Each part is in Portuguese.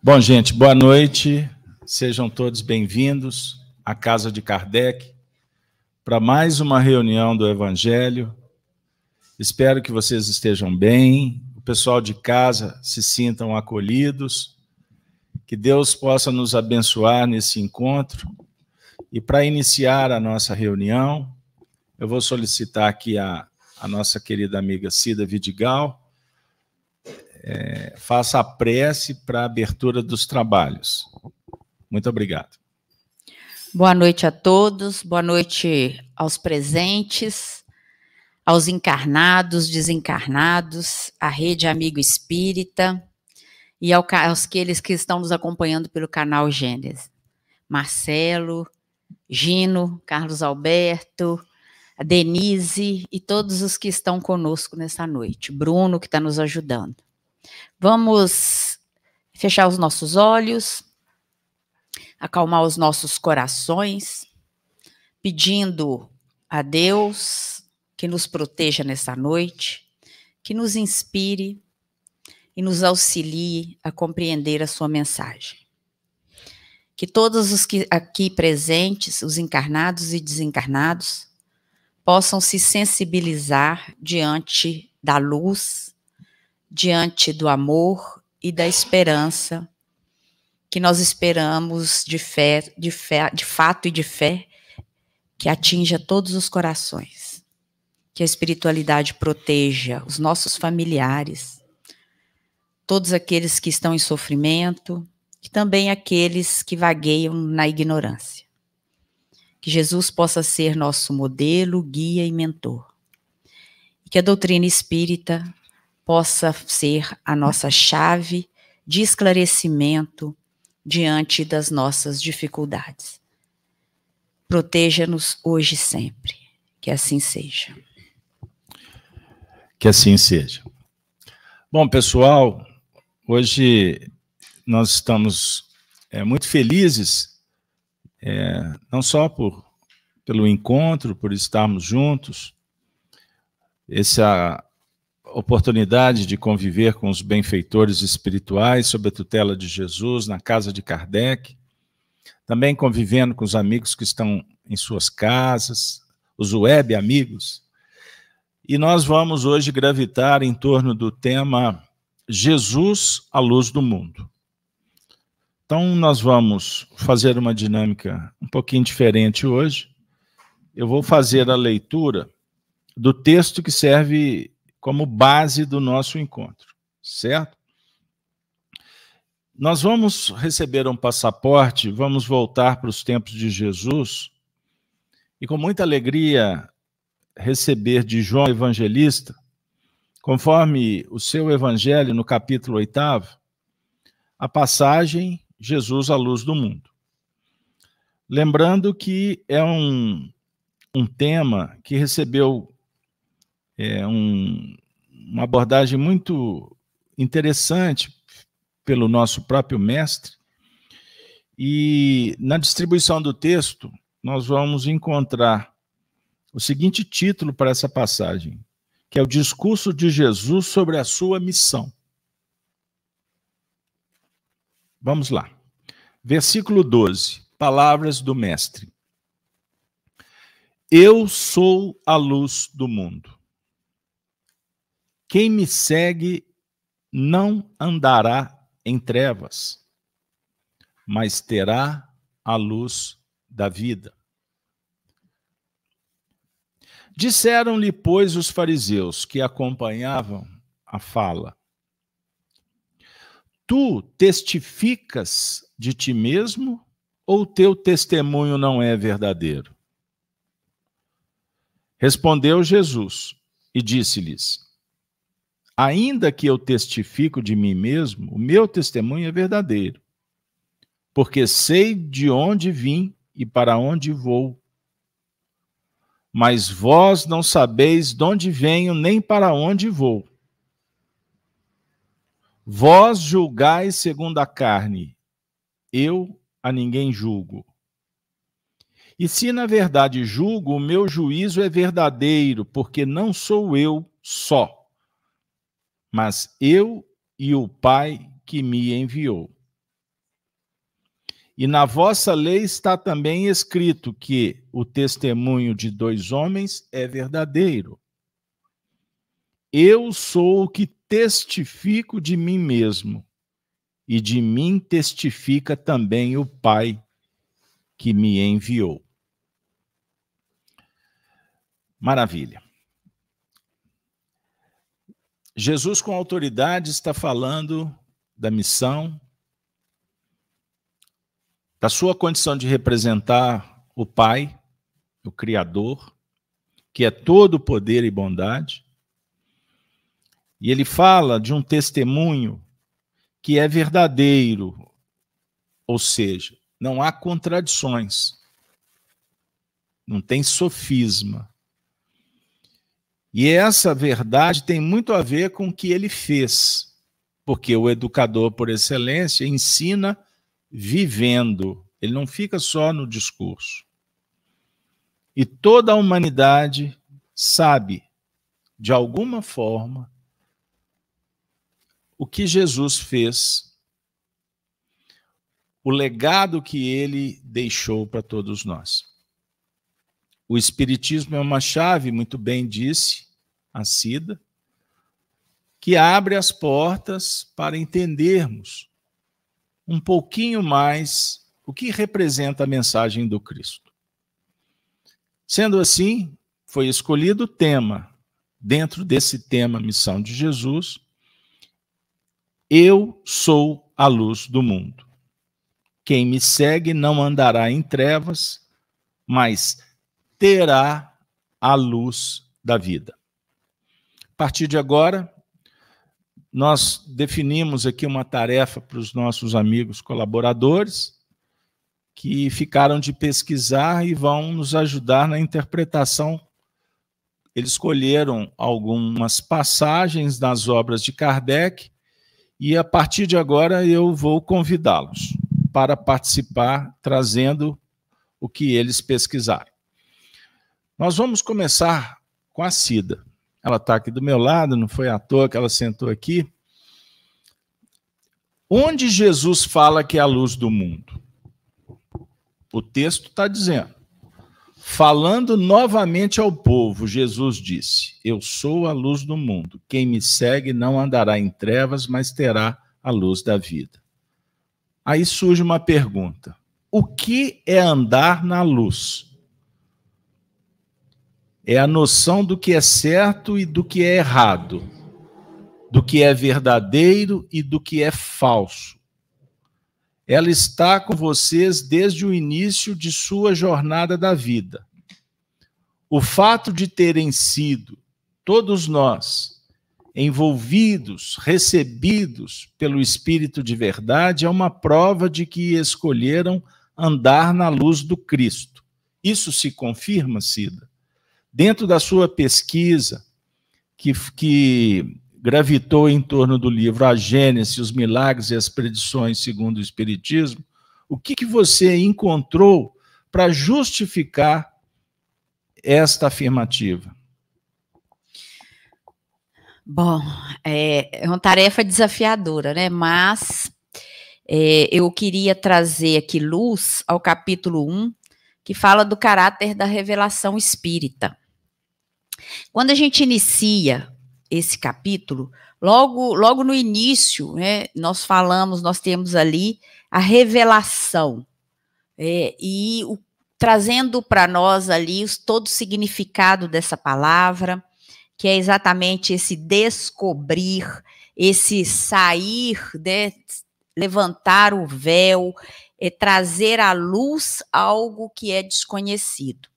Bom, gente, boa noite. Sejam todos bem-vindos à Casa de Kardec para mais uma reunião do Evangelho. Espero que vocês estejam bem, o pessoal de casa se sintam acolhidos, que Deus possa nos abençoar nesse encontro. E para iniciar a nossa reunião, eu vou solicitar aqui a, a nossa querida amiga Cida Vidigal é, faça a prece para a abertura dos trabalhos. Muito obrigado. Boa noite a todos, boa noite aos presentes, aos encarnados, desencarnados, à Rede Amigo Espírita e ao, aos aqueles que estão nos acompanhando pelo canal Gênesis. Marcelo, Gino, Carlos Alberto, Denise e todos os que estão conosco nessa noite. Bruno, que está nos ajudando. Vamos fechar os nossos olhos, acalmar os nossos corações, pedindo a Deus que nos proteja nessa noite, que nos inspire e nos auxilie a compreender a sua mensagem. Que todos os que aqui presentes, os encarnados e desencarnados, possam se sensibilizar diante da luz diante do amor e da esperança que nós esperamos de fé, de fé, de fato e de fé, que atinja todos os corações. Que a espiritualidade proteja os nossos familiares, todos aqueles que estão em sofrimento e também aqueles que vagueiam na ignorância. Que Jesus possa ser nosso modelo, guia e mentor. E que a doutrina espírita possa ser a nossa chave de esclarecimento diante das nossas dificuldades. Proteja-nos hoje e sempre. Que assim seja. Que assim seja. Bom, pessoal, hoje nós estamos é, muito felizes, é, não só por, pelo encontro, por estarmos juntos, essa oportunidade de conviver com os benfeitores espirituais sob a tutela de Jesus na casa de Kardec, também convivendo com os amigos que estão em suas casas, os web amigos. E nós vamos hoje gravitar em torno do tema Jesus, a luz do mundo. Então, nós vamos fazer uma dinâmica um pouquinho diferente hoje. Eu vou fazer a leitura do texto que serve como base do nosso encontro, certo? Nós vamos receber um passaporte, vamos voltar para os tempos de Jesus e com muita alegria receber de João Evangelista, conforme o seu evangelho no capítulo 8, a passagem Jesus, a luz do mundo. Lembrando que é um, um tema que recebeu é, um, uma abordagem muito interessante pelo nosso próprio mestre. E na distribuição do texto, nós vamos encontrar o seguinte título para essa passagem, que é o discurso de Jesus sobre a sua missão. Vamos lá. Versículo 12. Palavras do mestre. Eu sou a luz do mundo. Quem me segue não andará em trevas, mas terá a luz da vida. Disseram-lhe, pois, os fariseus que acompanhavam a fala: Tu testificas de ti mesmo ou teu testemunho não é verdadeiro? Respondeu Jesus e disse-lhes: Ainda que eu testifico de mim mesmo, o meu testemunho é verdadeiro, porque sei de onde vim e para onde vou. Mas vós não sabeis de onde venho nem para onde vou. Vós julgais segundo a carne, eu a ninguém julgo. E se na verdade julgo, o meu juízo é verdadeiro, porque não sou eu só mas eu e o Pai que me enviou. E na vossa lei está também escrito que o testemunho de dois homens é verdadeiro. Eu sou o que testifico de mim mesmo, e de mim testifica também o Pai que me enviou. Maravilha. Jesus, com autoridade, está falando da missão, da sua condição de representar o Pai, o Criador, que é todo poder e bondade. E ele fala de um testemunho que é verdadeiro, ou seja, não há contradições, não tem sofisma. E essa verdade tem muito a ver com o que ele fez, porque o educador por excelência ensina vivendo, ele não fica só no discurso. E toda a humanidade sabe, de alguma forma, o que Jesus fez, o legado que ele deixou para todos nós. O Espiritismo é uma chave, muito bem disse a Cida, que abre as portas para entendermos um pouquinho mais o que representa a mensagem do Cristo. Sendo assim, foi escolhido o tema, dentro desse tema Missão de Jesus, Eu sou a luz do mundo. Quem me segue não andará em trevas, mas terá a luz da vida. A partir de agora, nós definimos aqui uma tarefa para os nossos amigos colaboradores que ficaram de pesquisar e vão nos ajudar na interpretação. Eles escolheram algumas passagens das obras de Kardec e a partir de agora eu vou convidá-los para participar, trazendo o que eles pesquisaram. Nós vamos começar com a Cida. Ela está aqui do meu lado, não foi à toa que ela sentou aqui. Onde Jesus fala que é a luz do mundo? O texto está dizendo. Falando novamente ao povo, Jesus disse: Eu sou a luz do mundo. Quem me segue não andará em trevas, mas terá a luz da vida. Aí surge uma pergunta: O que é andar na luz? É a noção do que é certo e do que é errado, do que é verdadeiro e do que é falso. Ela está com vocês desde o início de sua jornada da vida. O fato de terem sido, todos nós, envolvidos, recebidos pelo Espírito de verdade, é uma prova de que escolheram andar na luz do Cristo. Isso se confirma, Cida? Dentro da sua pesquisa, que, que gravitou em torno do livro A Gênese, os Milagres e as Predições segundo o Espiritismo, o que, que você encontrou para justificar esta afirmativa? Bom, é, é uma tarefa desafiadora, né? Mas é, eu queria trazer aqui luz ao capítulo 1, que fala do caráter da revelação espírita. Quando a gente inicia esse capítulo, logo, logo no início, né, nós falamos, nós temos ali a revelação, é, e o, trazendo para nós ali os, todo o significado dessa palavra, que é exatamente esse descobrir, esse sair, né, levantar o véu, é trazer à luz algo que é desconhecido.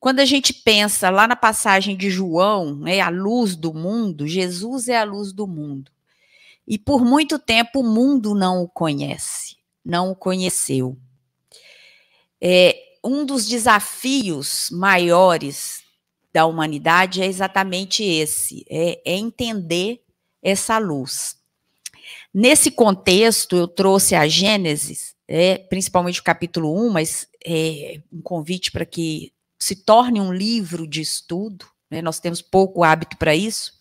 Quando a gente pensa lá na passagem de João, né, a luz do mundo, Jesus é a luz do mundo. E por muito tempo o mundo não o conhece, não o conheceu. É, um dos desafios maiores da humanidade é exatamente esse: é, é entender essa luz. Nesse contexto, eu trouxe a Gênesis, é, principalmente o capítulo 1, mas é um convite para que se torne um livro de estudo, né? nós temos pouco hábito para isso,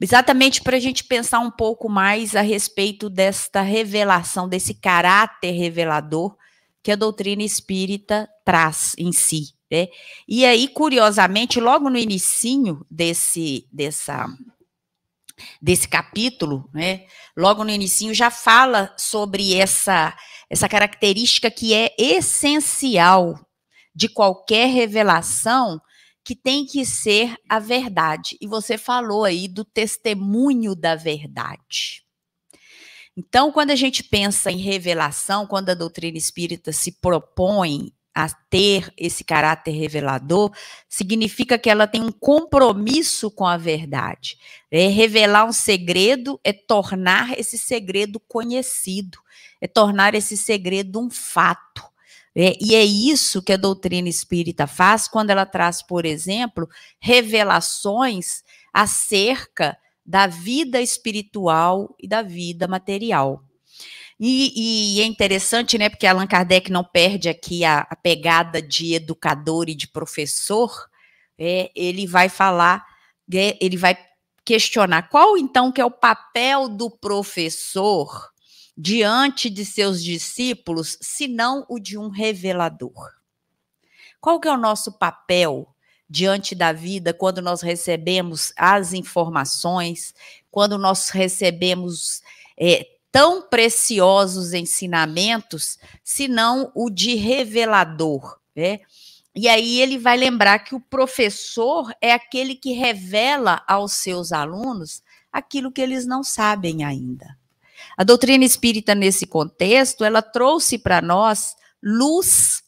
exatamente para a gente pensar um pouco mais a respeito desta revelação, desse caráter revelador que a doutrina espírita traz em si. Né? E aí, curiosamente, logo no inicinho desse, dessa, desse capítulo, né, logo no inicinho, já fala sobre essa, essa característica que é essencial de qualquer revelação, que tem que ser a verdade. E você falou aí do testemunho da verdade. Então, quando a gente pensa em revelação, quando a doutrina espírita se propõe a ter esse caráter revelador, significa que ela tem um compromisso com a verdade. É revelar um segredo é tornar esse segredo conhecido, é tornar esse segredo um fato. É, e é isso que a doutrina espírita faz quando ela traz, por exemplo, revelações acerca da vida espiritual e da vida material. E, e, é interessante, né, porque Allan Kardec não perde aqui a, a pegada de educador e de professor, é, ele vai falar, é, ele vai questionar qual então que é o papel do professor diante de seus discípulos, se não o de um revelador. Qual que é o nosso papel diante da vida quando nós recebemos as informações, quando nós recebemos é, tão preciosos ensinamentos, senão o de revelador, né? E aí ele vai lembrar que o professor é aquele que revela aos seus alunos aquilo que eles não sabem ainda. A doutrina espírita nesse contexto, ela trouxe para nós luz,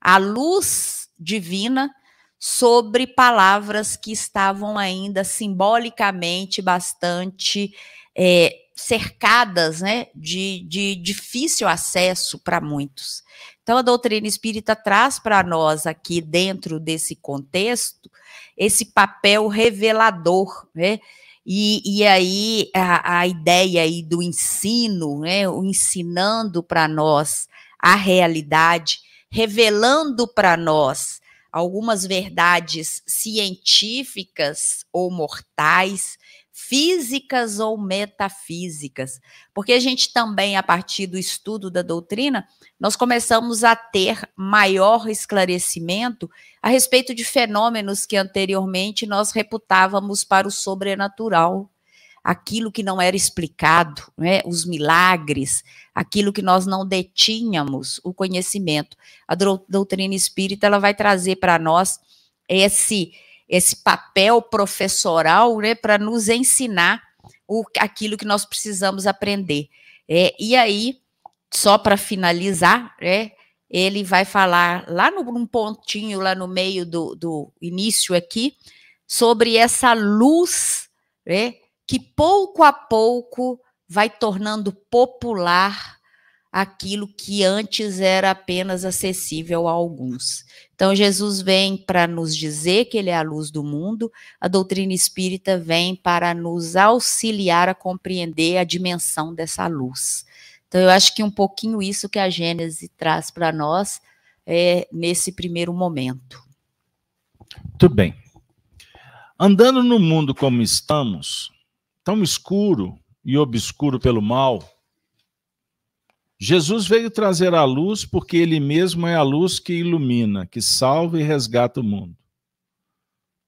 a luz divina sobre palavras que estavam ainda simbolicamente bastante é, cercadas né, de, de difícil acesso para muitos. Então, a doutrina espírita traz para nós aqui, dentro desse contexto, esse papel revelador, né? E, e aí a, a ideia aí do ensino, né? O ensinando para nós a realidade, revelando para nós algumas verdades científicas ou mortais, físicas ou metafísicas, porque a gente também, a partir do estudo da doutrina, nós começamos a ter maior esclarecimento a respeito de fenômenos que anteriormente nós reputávamos para o sobrenatural, aquilo que não era explicado, né, os milagres, aquilo que nós não detínhamos o conhecimento. A doutrina espírita ela vai trazer para nós esse esse papel professoral né, para nos ensinar o, aquilo que nós precisamos aprender. É, e aí, só para finalizar, é, ele vai falar lá no, num pontinho, lá no meio do, do início aqui, sobre essa luz é, que pouco a pouco vai tornando popular aquilo que antes era apenas acessível a alguns. Então, Jesus vem para nos dizer que ele é a luz do mundo, a doutrina espírita vem para nos auxiliar a compreender a dimensão dessa luz. Então, eu acho que um pouquinho isso que a Gênese traz para nós é, nesse primeiro momento. Muito bem. Andando no mundo como estamos, tão escuro e obscuro pelo mal, Jesus veio trazer a luz porque ele mesmo é a luz que ilumina, que salva e resgata o mundo.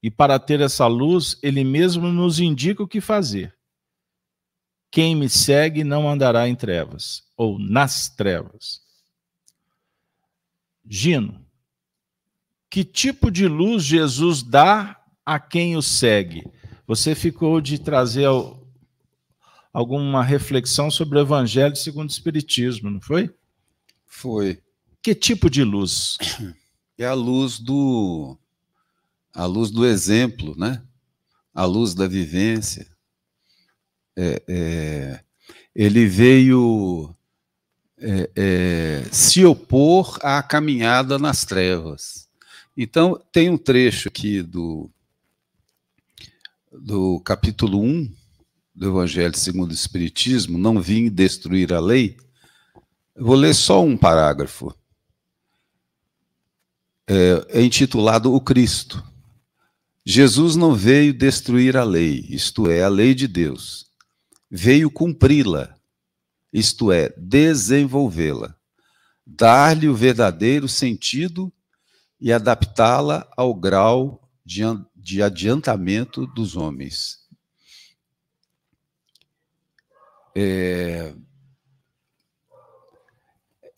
E para ter essa luz, ele mesmo nos indica o que fazer. Quem me segue não andará em trevas, ou nas trevas. Gino, que tipo de luz Jesus dá a quem o segue? Você ficou de trazer alguma reflexão sobre o Evangelho segundo o Espiritismo, não foi? Foi. Que tipo de luz? É a luz do a luz do exemplo, né? A luz da vivência. É, é, ele veio é, é se opor à caminhada nas trevas. Então, tem um trecho aqui do, do capítulo 1, do Evangelho segundo o Espiritismo, não vim destruir a lei, eu vou ler só um parágrafo. É, é intitulado O Cristo. Jesus não veio destruir a lei, isto é, a lei de Deus. Veio cumpri-la, isto é, desenvolvê-la, dar-lhe o verdadeiro sentido e adaptá-la ao grau de, de adiantamento dos homens. É,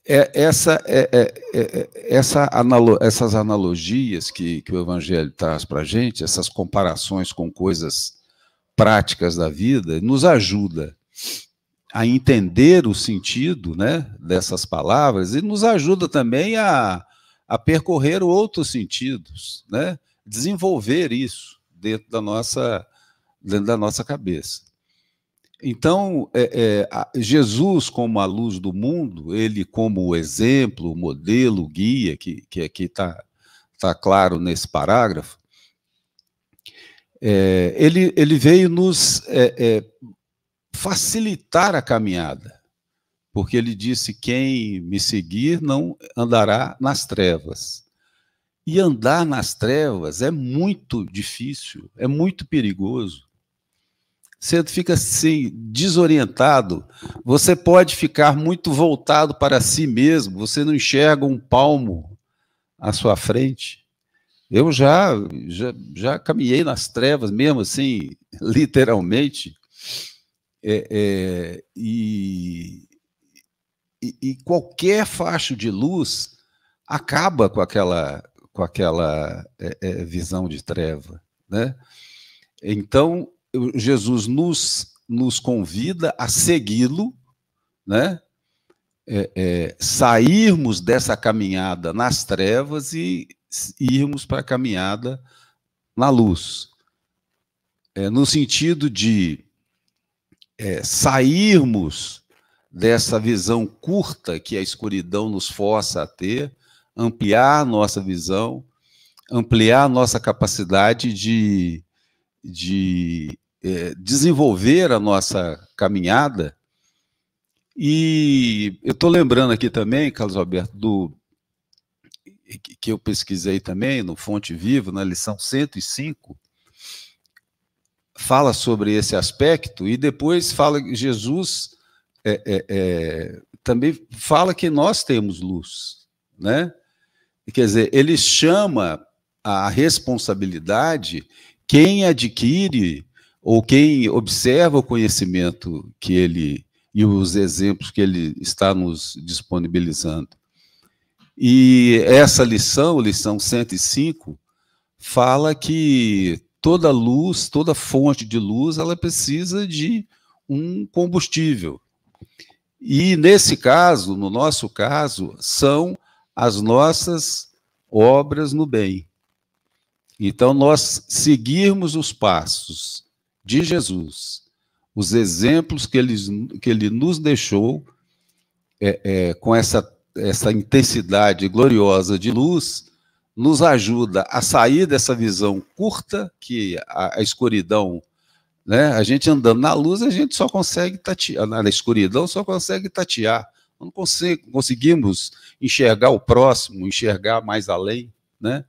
é, essa, é, é, é essa analo, essas analogias que, que o Evangelho traz para a gente, essas comparações com coisas práticas da vida, nos ajuda a entender o sentido né, dessas palavras e nos ajuda também a, a percorrer outros sentidos, né, desenvolver isso dentro da nossa, dentro da nossa cabeça. Então, é, é, Jesus, como a luz do mundo, ele, como o exemplo, o modelo, o guia, que, que aqui está tá claro nesse parágrafo, é, ele, ele veio nos é, é, facilitar a caminhada, porque ele disse: quem me seguir não andará nas trevas. E andar nas trevas é muito difícil, é muito perigoso. Você fica assim, desorientado. Você pode ficar muito voltado para si mesmo. Você não enxerga um palmo à sua frente. Eu já, já, já caminhei nas trevas, mesmo assim, literalmente. É, é, e, e, e, qualquer facho de luz acaba com aquela, com aquela é, é visão de treva. Né? Então, Jesus nos, nos convida a segui-lo, né? É, é, sairmos dessa caminhada nas trevas e irmos para a caminhada na luz. É, no sentido de é, sairmos dessa visão curta que a escuridão nos força a ter, ampliar nossa visão, ampliar nossa capacidade de, de é, desenvolver a nossa caminhada. E eu estou lembrando aqui também, Carlos Alberto, do que eu pesquisei também no Fonte Vivo, na lição 105, fala sobre esse aspecto e depois fala que Jesus é, é, é, também fala que nós temos luz, né? Quer dizer, ele chama a responsabilidade quem adquire ou quem observa o conhecimento que ele e os exemplos que ele está nos disponibilizando. E essa lição, lição 105, fala que toda luz, toda fonte de luz, ela precisa de um combustível. E nesse caso, no nosso caso, são as nossas obras no bem. Então, nós seguirmos os passos de Jesus, os exemplos que ele, que ele nos deixou, é, é, com essa, essa intensidade gloriosa de luz, nos ajuda a sair dessa visão curta que a, a escuridão, né? A gente andando na luz, a gente só consegue tatear, na escuridão só consegue tatear. Não conseguimos enxergar o próximo, enxergar mais além, né?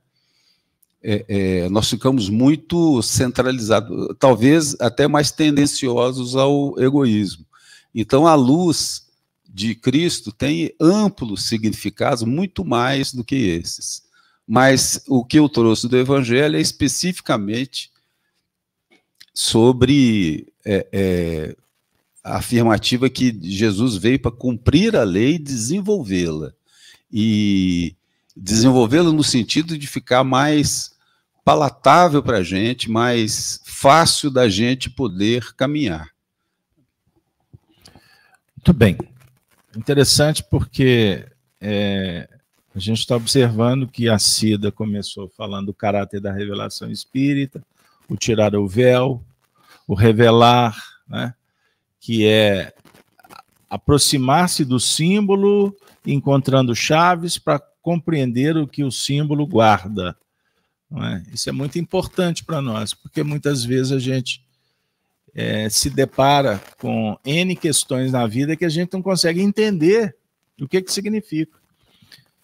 É, é, nós ficamos muito centralizados, talvez até mais tendenciosos ao egoísmo. Então, a luz de Cristo tem amplos significados, muito mais do que esses. Mas o que eu trouxe do Evangelho é especificamente sobre é, é, a afirmativa que Jesus veio para cumprir a lei e desenvolvê-la. E desenvolvê-la no sentido de ficar mais palatável para a gente, mais fácil da gente poder caminhar. Muito bem. Interessante porque é, a gente está observando que a Cida começou falando do caráter da revelação espírita, o tirar o véu, o revelar, né, que é aproximar-se do símbolo, encontrando chaves para compreender o que o símbolo guarda. É? Isso é muito importante para nós, porque muitas vezes a gente é, se depara com N questões na vida que a gente não consegue entender o que, que significa.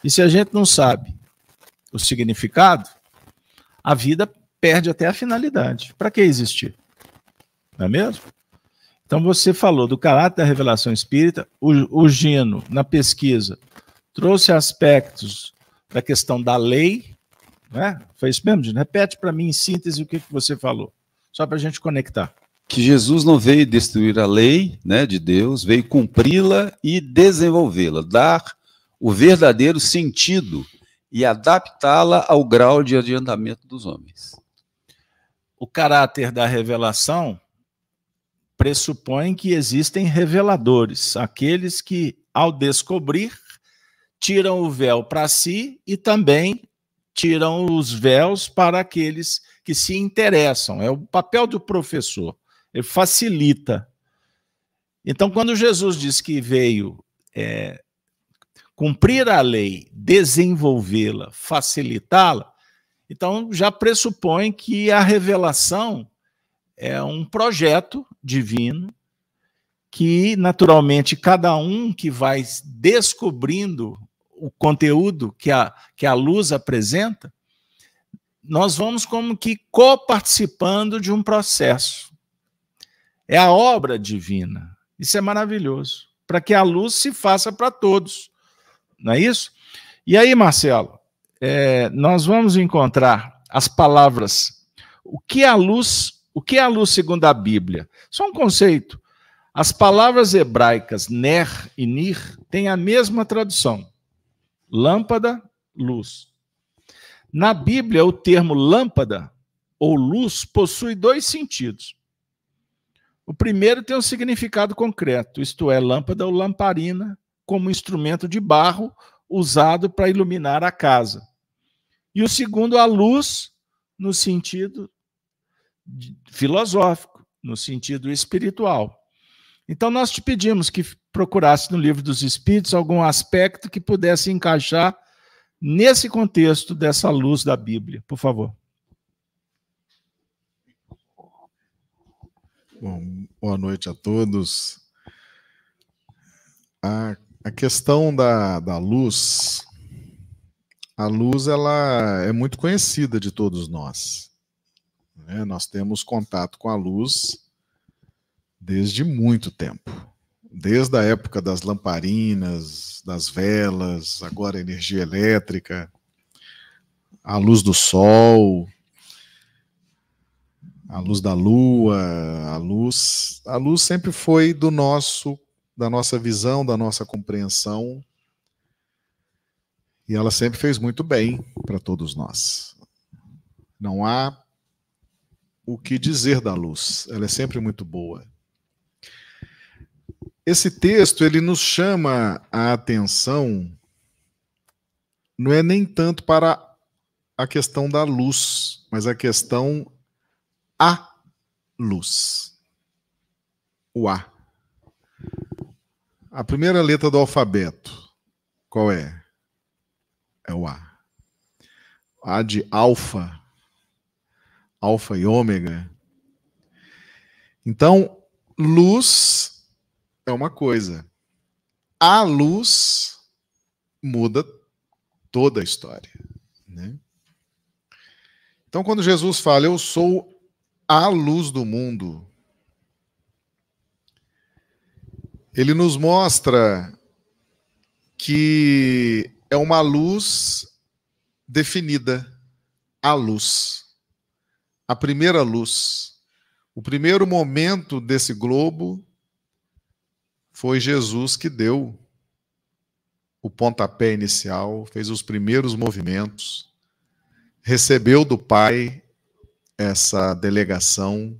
E se a gente não sabe o significado, a vida perde até a finalidade. Para que existir? Não é mesmo? Então você falou do caráter da revelação espírita, o, o Gino, na pesquisa, trouxe aspectos da questão da lei, né? Foi isso mesmo, Gino? Repete para mim em síntese o que, que você falou, só para a gente conectar. Que Jesus não veio destruir a lei né, de Deus, veio cumpri-la e desenvolvê-la, dar o verdadeiro sentido e adaptá-la ao grau de adiantamento dos homens. O caráter da revelação pressupõe que existem reveladores, aqueles que, ao descobrir, tiram o véu para si e também tiram os véus para aqueles que se interessam. É o papel do professor, ele facilita. Então, quando Jesus diz que veio é, cumprir a lei, desenvolvê-la, facilitá-la, então já pressupõe que a revelação é um projeto divino que, naturalmente, cada um que vai descobrindo o conteúdo que a, que a luz apresenta, nós vamos como que coparticipando de um processo. É a obra divina. Isso é maravilhoso. Para que a luz se faça para todos. Não é isso? E aí, Marcelo, é, nós vamos encontrar as palavras. O que é a luz o que é a luz segundo a Bíblia? Só um conceito. As palavras hebraicas ner e nir têm a mesma tradução: lâmpada, luz. Na Bíblia, o termo lâmpada ou luz possui dois sentidos. O primeiro tem um significado concreto, isto é, lâmpada ou lamparina, como instrumento de barro usado para iluminar a casa. E o segundo, a luz, no sentido filosófico, no sentido espiritual. Então, nós te pedimos que procurasse no livro dos Espíritos algum aspecto que pudesse encaixar nesse contexto dessa luz da Bíblia, por favor. Bom, boa noite a todos. A, a questão da, da luz, a luz ela é muito conhecida de todos nós. Né? Nós temos contato com a luz desde muito tempo. Desde a época das lamparinas, das velas, agora energia elétrica, a luz do sol, a luz da lua, a luz, a luz sempre foi do nosso, da nossa visão, da nossa compreensão. E ela sempre fez muito bem para todos nós. Não há o que dizer da luz. Ela é sempre muito boa. Esse texto ele nos chama a atenção não é nem tanto para a questão da luz, mas a questão a luz. O A. A primeira letra do alfabeto, qual é? É o A. A de alfa alfa e ômega. Então, luz é uma coisa. A luz muda toda a história. Né? Então, quando Jesus fala, Eu sou a luz do mundo, ele nos mostra que é uma luz definida, a luz a primeira luz. O primeiro momento desse globo foi Jesus que deu o pontapé inicial, fez os primeiros movimentos, recebeu do Pai essa delegação.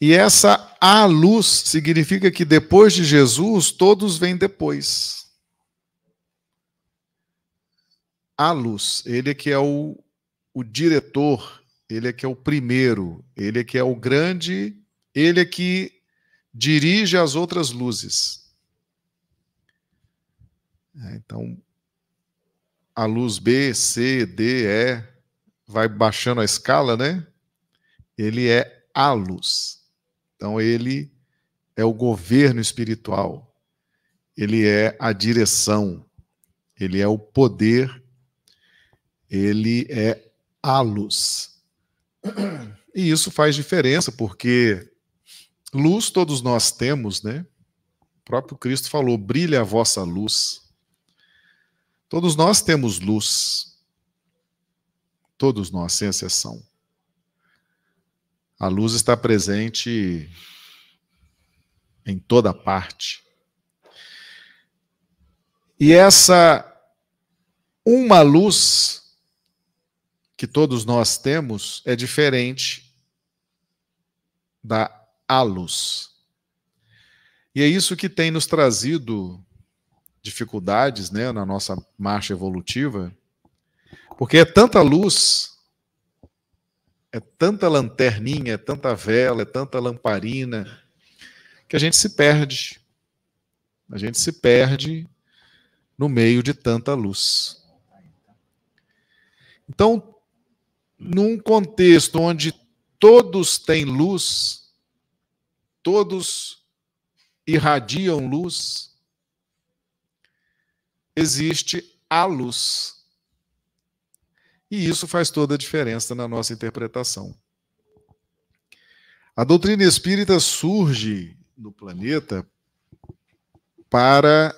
E essa a luz significa que depois de Jesus, todos vêm depois. a luz. Ele é que é o, o diretor, ele é que é o primeiro, ele é que é o grande, ele é que dirige as outras luzes. É, então, a luz B, C, D, E, vai baixando a escala, né? Ele é a luz. Então, ele é o governo espiritual, ele é a direção, ele é o poder ele é a luz. E isso faz diferença, porque luz todos nós temos, né? O próprio Cristo falou: brilha a vossa luz. Todos nós temos luz. Todos nós, sem exceção. A luz está presente em toda parte. E essa uma luz que todos nós temos é diferente da a luz. E é isso que tem nos trazido dificuldades né, na nossa marcha evolutiva, porque é tanta luz, é tanta lanterninha, é tanta vela, é tanta lamparina, que a gente se perde. A gente se perde no meio de tanta luz. Então, num contexto onde todos têm luz, todos irradiam luz, existe a luz. E isso faz toda a diferença na nossa interpretação. A doutrina espírita surge no planeta para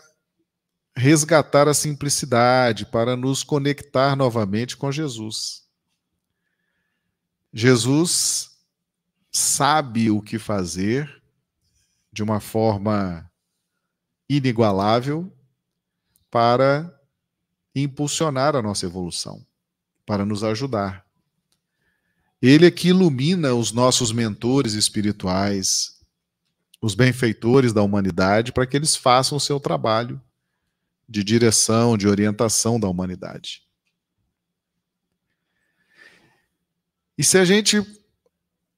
resgatar a simplicidade, para nos conectar novamente com Jesus. Jesus sabe o que fazer de uma forma inigualável para impulsionar a nossa evolução, para nos ajudar. Ele é que ilumina os nossos mentores espirituais, os benfeitores da humanidade, para que eles façam o seu trabalho de direção, de orientação da humanidade. E se a gente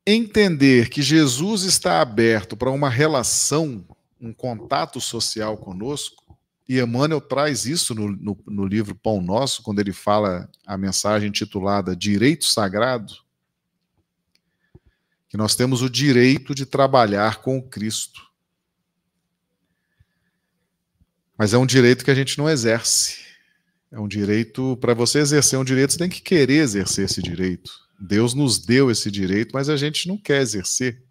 entender que Jesus está aberto para uma relação, um contato social conosco, e Emmanuel traz isso no, no, no, livro Pão Nosso, quando ele fala a mensagem titulada Direito Sagrado, que nós temos o direito de trabalhar com o Cristo. Mas é um direito que a gente não exerce. É um direito, para você exercer um direito, você tem que querer exercer esse direito. Deus nos deu esse direito, mas a gente não quer exercer.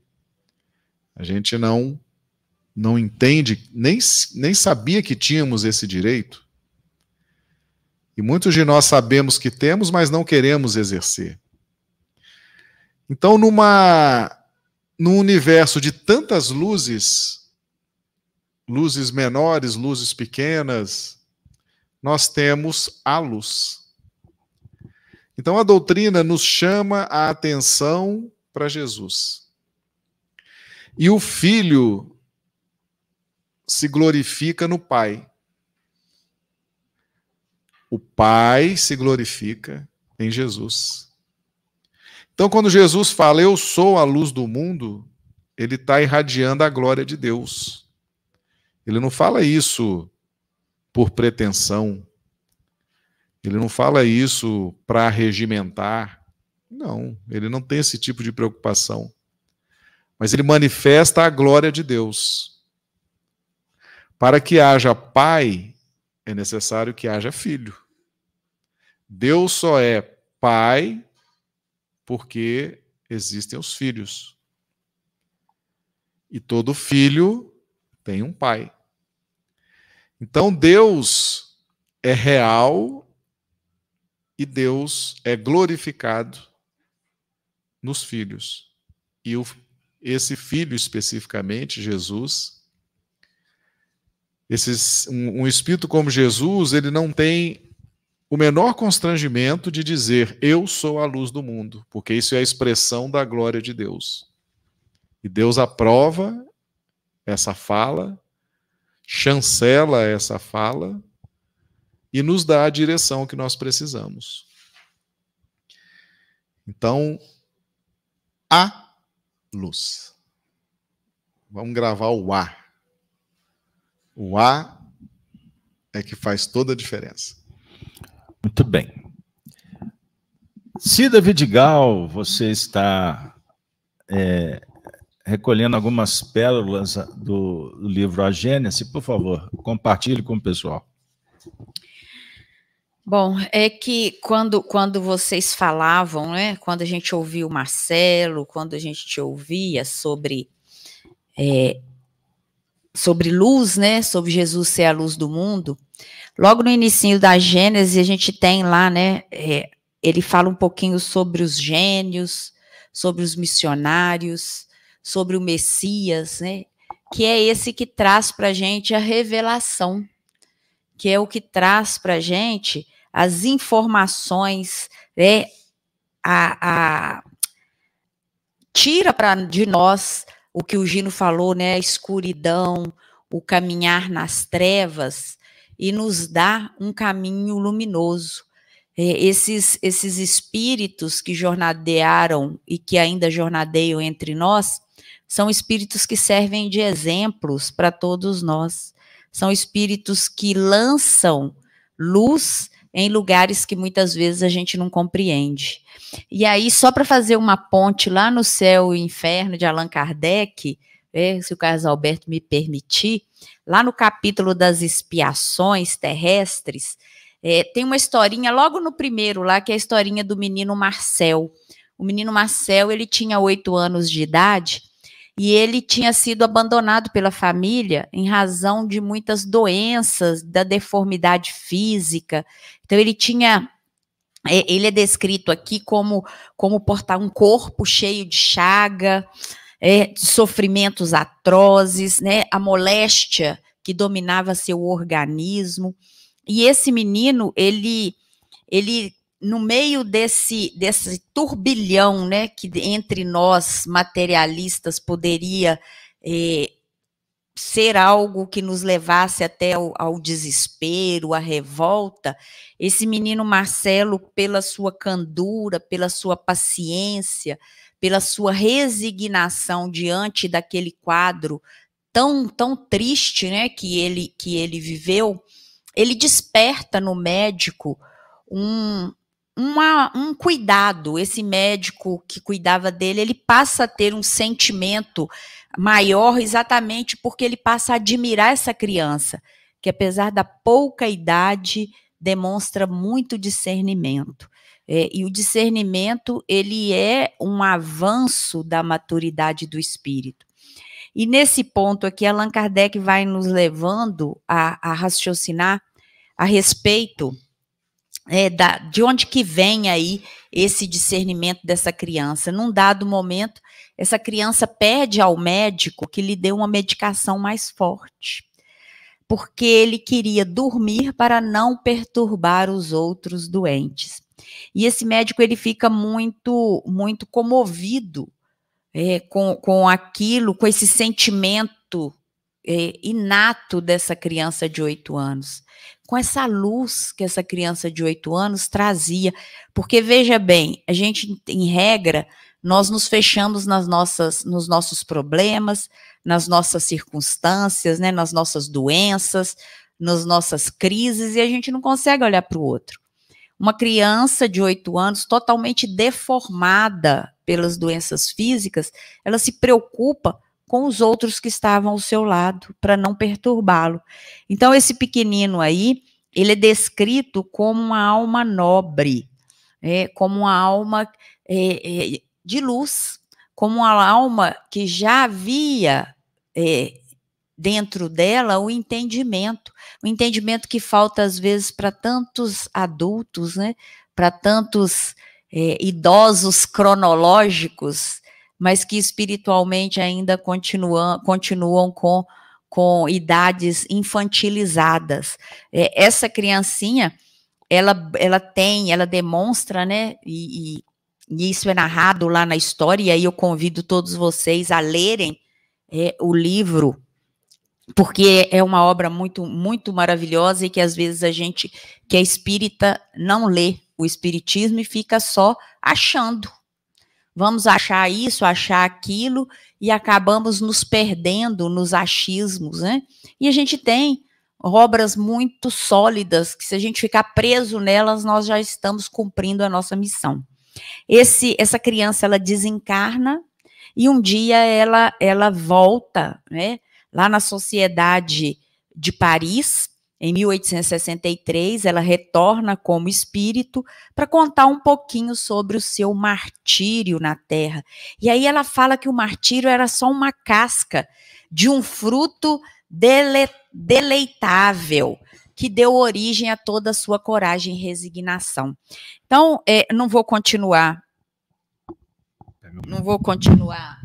A gente não não entende, nem, nem sabia que tínhamos esse direito. E muitos de nós sabemos que temos, mas não queremos exercer. Então, numa num universo de tantas luzes, luzes menores, luzes pequenas, nós temos a luz. Então a doutrina nos chama a atenção para Jesus. E o filho se glorifica no Pai. O Pai se glorifica em Jesus. Então, quando Jesus fala, Eu sou a luz do mundo, ele está irradiando a glória de Deus. Ele não fala isso por pretensão. Ele não fala isso para regimentar. Não, ele não tem esse tipo de preocupação. Mas ele manifesta a glória de Deus. Para que haja pai, é necessário que haja filho. Deus só é pai porque existem os filhos. E todo filho tem um pai. Então Deus é real e Deus é glorificado nos filhos. E o, esse filho especificamente, Jesus, esses, um, um espírito como Jesus, ele não tem o menor constrangimento de dizer eu sou a luz do mundo, porque isso é a expressão da glória de Deus. E Deus aprova essa fala chancela essa fala e nos dá a direção que nós precisamos. Então, a luz. Vamos gravar o A. O A é que faz toda a diferença. Muito bem. Cida Vidigal, você está é, recolhendo algumas pérolas do, livro A Gênese, por favor, compartilhe com o pessoal. Bom, é que quando, quando vocês falavam, né, quando a gente ouvia o Marcelo, quando a gente te ouvia sobre é, sobre luz, né, sobre Jesus ser a luz do mundo, logo no início da Gênesis a gente tem lá, né, é, ele fala um pouquinho sobre os gênios, sobre os missionários, sobre o Messias, né, que é esse que traz para a gente a revelação, que é o que traz para a gente as informações, né, a, a tira para de nós o que o Gino falou, né, a escuridão, o caminhar nas trevas e nos dá um caminho luminoso. É, esses, esses espíritos que jornadearam e que ainda jornadeiam entre nós são espíritos que servem de exemplos para todos nós. São espíritos que lançam luz em lugares que muitas vezes a gente não compreende. E aí, só para fazer uma ponte lá no céu e inferno de Allan Kardec, é, se o Carlos Alberto me permitir, lá no capítulo das expiações terrestres, é, tem uma historinha logo no primeiro lá, que é a historinha do menino Marcel. O menino Marcel, ele tinha oito anos de idade e ele tinha sido abandonado pela família em razão de muitas doenças, da deformidade física. Então ele tinha é, ele é descrito aqui como como portar um corpo cheio de chaga, é, de sofrimentos atrozes, né, a moléstia que dominava seu organismo. E esse menino, ele ele no meio desse, desse turbilhão, né, que entre nós materialistas poderia eh, ser algo que nos levasse até ao, ao, desespero, à revolta, esse menino Marcelo, pela sua candura, pela sua paciência, pela sua resignação diante daquele quadro tão tão triste, né, que ele que ele viveu, ele desperta no médico um, uma, um cuidado. Esse médico que cuidava dele, ele passa a ter um sentimento maior exatamente porque ele passa a admirar essa criança, que apesar da pouca idade, demonstra muito discernimento. É, e o discernimento, ele é um avanço da maturidade do espírito. E nesse ponto aqui, Allan Kardec vai nos levando a, a raciocinar a respeito é, da, de onde que vem aí esse discernimento dessa criança. Num dado momento, essa criança pede ao médico que lhe dê uma medicação mais forte, porque ele queria dormir para não perturbar os outros doentes. E esse médico ele fica muito, muito comovido é, com, com aquilo, com esse sentimento inato dessa criança de oito anos com essa luz que essa criança de oito anos trazia. Porque, veja bem, a gente, em regra, nós nos fechamos nas nossas, nos nossos problemas, nas nossas circunstâncias, né, nas nossas doenças, nas nossas crises, e a gente não consegue olhar para o outro. Uma criança de oito anos, totalmente deformada pelas doenças físicas, ela se preocupa com os outros que estavam ao seu lado, para não perturbá-lo. Então, esse pequenino aí, ele é descrito como uma alma nobre, é, como uma alma é, é, de luz, como uma alma que já havia é, dentro dela o entendimento, o entendimento que falta às vezes para tantos adultos, né, para tantos é, idosos cronológicos mas que espiritualmente ainda continuam, continuam com, com idades infantilizadas. É, essa criancinha, ela, ela tem, ela demonstra, né, e, e, isso é narrado lá na história, e aí eu convido todos vocês a lerem é, o livro, porque é uma obra muito, muito maravilhosa e que às vezes a gente que é espírita não lê o espiritismo e fica só achando, vamos achar isso, achar aquilo, e acabamos nos perdendo nos achismos, né? E a gente tem obras muito sólidas, que se a gente ficar preso nelas, nós já estamos cumprindo a nossa missão. Esse, essa criança, ela desencarna, e um dia ela, ela volta, né? Lá na sociedade de Paris, Em 1863, ela retorna como espírito para contar um pouquinho sobre o seu martírio na Terra. E aí ela fala que o martírio era só uma casca de um fruto dele, deleitável que deu origem a toda a sua coragem e resignação. Então, é, não vou continuar. Não vou continuar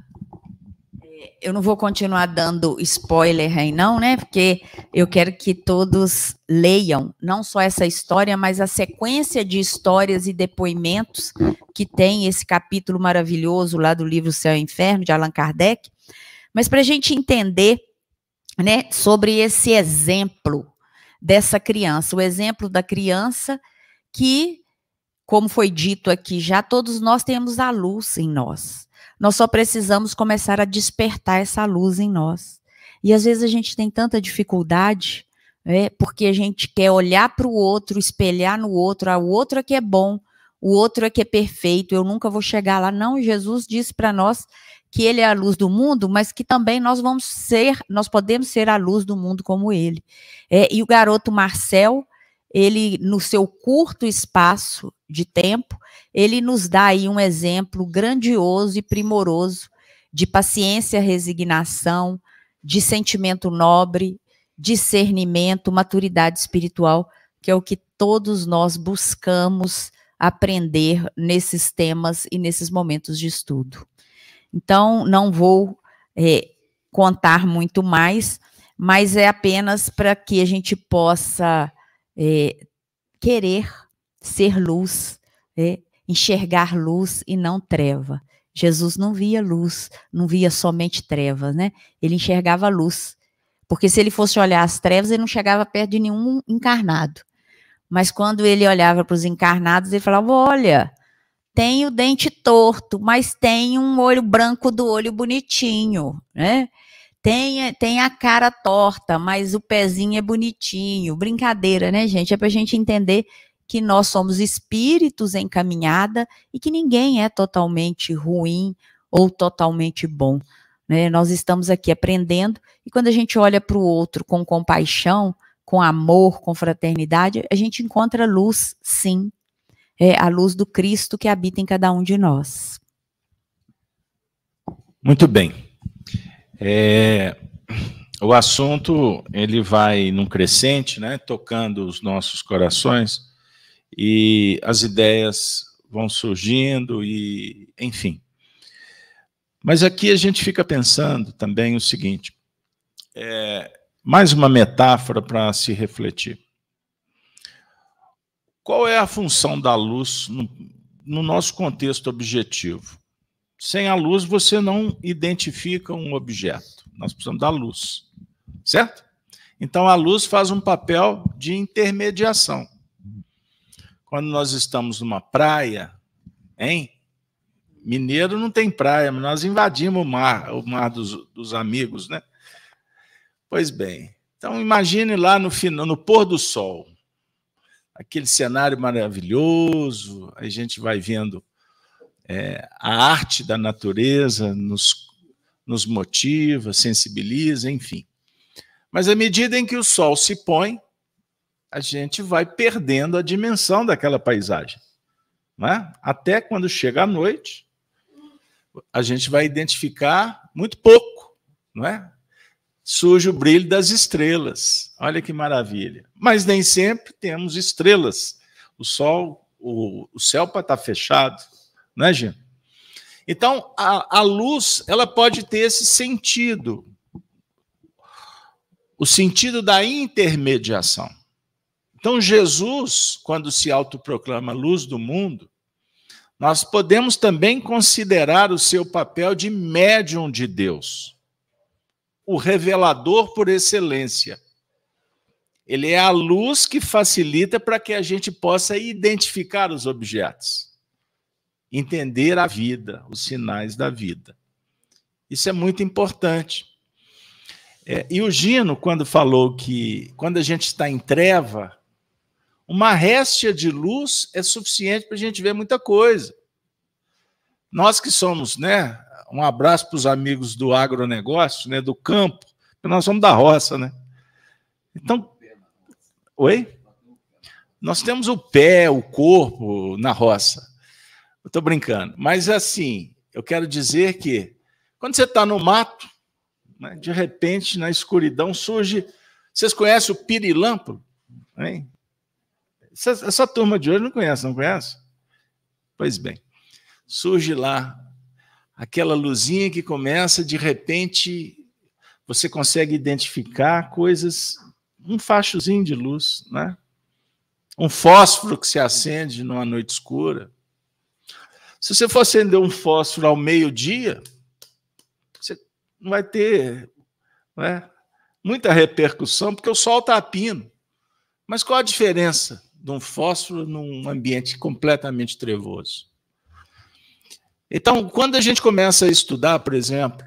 eu não vou continuar dando spoiler aí, não, né? Porque eu quero que todos leiam não só essa história, mas a sequência de histórias e depoimentos que tem esse capítulo maravilhoso lá do livro Céu e Inferno, de Allan Kardec. Mas para a gente entender né, sobre esse exemplo dessa criança, o exemplo da criança que, como foi dito aqui já, todos nós temos a luz em nós. Nós só precisamos começar a despertar essa luz em nós. E às vezes a gente tem tanta dificuldade, né, porque a gente quer olhar para o outro, espelhar no outro, ah, o outro é que é bom, o outro é que é perfeito, eu nunca vou chegar lá. Não, Jesus disse para nós que ele é a luz do mundo, mas que também nós vamos ser, nós podemos ser a luz do mundo como ele. É, e o garoto Marcel, ele, no seu curto espaço de tempo, ele nos dá aí um exemplo grandioso e primoroso de paciência, resignação, de sentimento nobre, discernimento, maturidade espiritual, que é o que todos nós buscamos aprender nesses temas e nesses momentos de estudo. Então, não vou é, contar muito mais, mas é apenas para que a gente possa é, querer ser luz, é, enxergar luz e não treva. Jesus não via luz, não via somente trevas, né? Ele enxergava luz. Porque se ele fosse olhar as trevas, ele não chegava perto de nenhum encarnado. Mas quando ele olhava para os encarnados, ele falava: Olha, tem o dente torto, mas tem um olho branco do olho bonitinho, né? Tem, tem a cara torta, mas o pezinho é bonitinho. Brincadeira, né, gente? É para a gente entender que nós somos espíritos em caminhada e que ninguém é totalmente ruim ou totalmente bom. Né? Nós estamos aqui aprendendo e quando a gente olha para o outro com compaixão, com amor, com fraternidade, a gente encontra luz, sim. É a luz do Cristo que habita em cada um de nós. Muito bem. É, o assunto ele vai num crescente, né, tocando os nossos corações e as ideias vão surgindo e, enfim. Mas aqui a gente fica pensando também o seguinte: é, mais uma metáfora para se refletir. Qual é a função da luz no, no nosso contexto objetivo? Sem a luz, você não identifica um objeto. Nós precisamos da luz, certo? Então, a luz faz um papel de intermediação. Quando nós estamos numa praia, hein? Mineiro não tem praia, mas nós invadimos o mar, o mar dos, dos amigos, né? Pois bem, então imagine lá no, no pôr do sol, aquele cenário maravilhoso, a gente vai vendo é, a arte da natureza nos, nos motiva, sensibiliza, enfim. Mas à medida em que o sol se põe, a gente vai perdendo a dimensão daquela paisagem. Né? Até quando chega a noite, a gente vai identificar muito pouco, não é? Surge o brilho das estrelas. Olha que maravilha. Mas nem sempre temos estrelas. O sol, o, o céu pode estar fechado, né, gente? Então, a, a luz, ela pode ter esse sentido. O sentido da intermediação. Então, Jesus, quando se autoproclama luz do mundo, nós podemos também considerar o seu papel de médium de Deus, o revelador por excelência. Ele é a luz que facilita para que a gente possa identificar os objetos, entender a vida, os sinais da vida. Isso é muito importante. É, e o Gino, quando falou que quando a gente está em treva, uma réstia de luz é suficiente para a gente ver muita coisa. Nós que somos, né? Um abraço para os amigos do agronegócio, né? Do campo, nós somos da roça, né? Então, Oi? Nós temos o pé, o corpo na roça. Eu estou brincando. Mas assim, eu quero dizer que quando você está no mato, né, de repente, na escuridão, surge. Vocês conhecem o pirilampo? Hein? Essa, essa turma de hoje não conhece, não conhece? Pois bem, surge lá aquela luzinha que começa, de repente, você consegue identificar coisas, um fachozinho de luz, né? um fósforo que se acende numa noite escura. Se você for acender um fósforo ao meio-dia, você não vai ter né, muita repercussão, porque o sol está a pino. Mas qual a diferença de um fósforo num ambiente completamente trevoso? Então, quando a gente começa a estudar, por exemplo,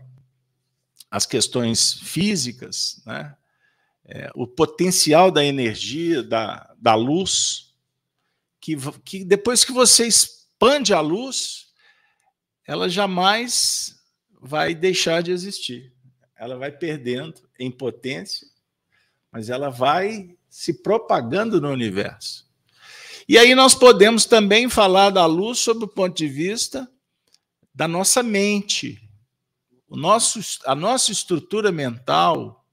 as questões físicas, né, é, o potencial da energia, da, da luz, que, que depois que você expande a luz, ela jamais vai deixar de existir. Ela vai perdendo em potência, mas ela vai se propagando no universo. E aí nós podemos também falar da luz sob o ponto de vista da nossa mente, o nosso, a nossa estrutura mental,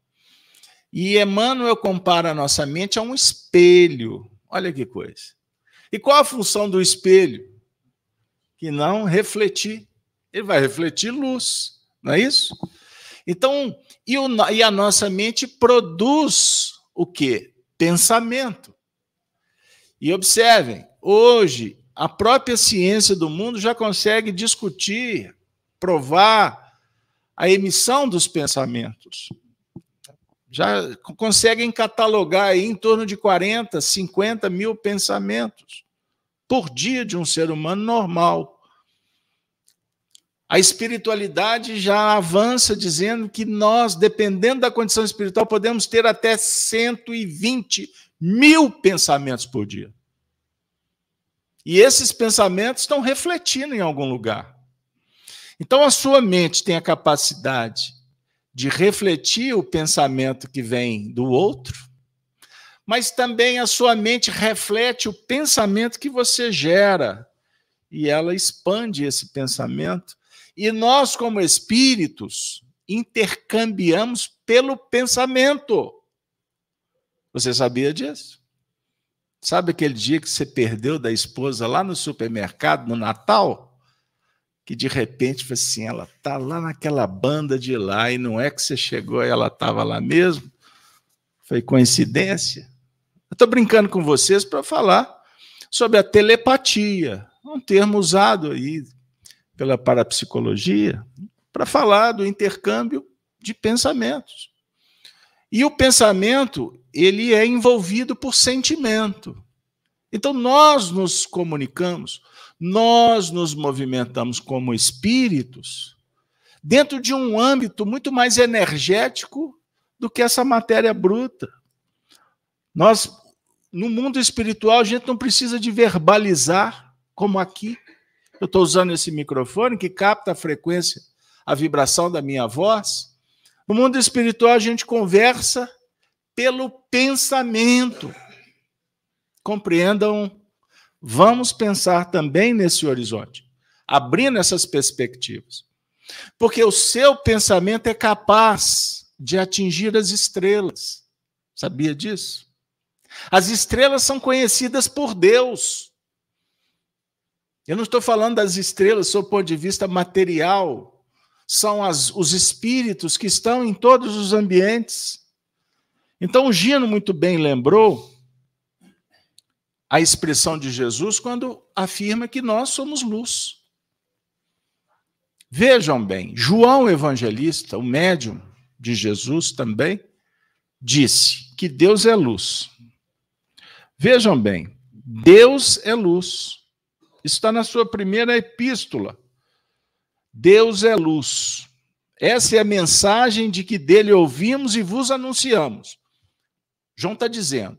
e Emmanuel compara a nossa mente a um espelho. Olha que coisa. E qual a função do espelho? Que não refletir. Ele vai refletir luz, não é isso? Então, e, o, e a nossa mente produz o quê? Pensamento. E observem, hoje a própria ciência do mundo já consegue discutir, provar a emissão dos pensamentos já conseguem catalogar em torno de 40, 50 mil pensamentos por dia de um ser humano normal. A espiritualidade já avança dizendo que nós, dependendo da condição espiritual, podemos ter até 120 mil pensamentos por dia. E esses pensamentos estão refletindo em algum lugar. Então, a sua mente tem a capacidade de refletir o pensamento que vem do outro, mas também a sua mente reflete o pensamento que você gera e ela expande esse pensamento. E nós, como espíritos, intercambiamos pelo pensamento. Você sabia disso? Sabe aquele dia que você perdeu da esposa lá no supermercado no Natal? que de repente assim, ela tá lá naquela banda de lá e não é que você chegou e ela estava lá mesmo? Foi coincidência? Eu estou brincando com vocês para falar sobre a telepatia, um termo usado aí pela parapsicologia para falar do intercâmbio de pensamentos. E o pensamento, ele é envolvido por sentimento. Então nós nos comunicamos nós nos movimentamos como espíritos dentro de um âmbito muito mais energético do que essa matéria bruta. Nós, no mundo espiritual, a gente não precisa de verbalizar, como aqui. Eu estou usando esse microfone que capta a frequência, a vibração da minha voz. No mundo espiritual, a gente conversa pelo pensamento. Compreendam Vamos pensar também nesse horizonte, abrindo essas perspectivas. Porque o seu pensamento é capaz de atingir as estrelas. Sabia disso? As estrelas são conhecidas por Deus. Eu não estou falando das estrelas sob o ponto de vista material, são as, os espíritos que estão em todos os ambientes. Então, o Gino muito bem lembrou a expressão de Jesus quando afirma que nós somos luz. Vejam bem, João Evangelista, o médium de Jesus também, disse que Deus é luz. Vejam bem, Deus é luz. Está na sua primeira epístola. Deus é luz. Essa é a mensagem de que dele ouvimos e vos anunciamos. João está dizendo: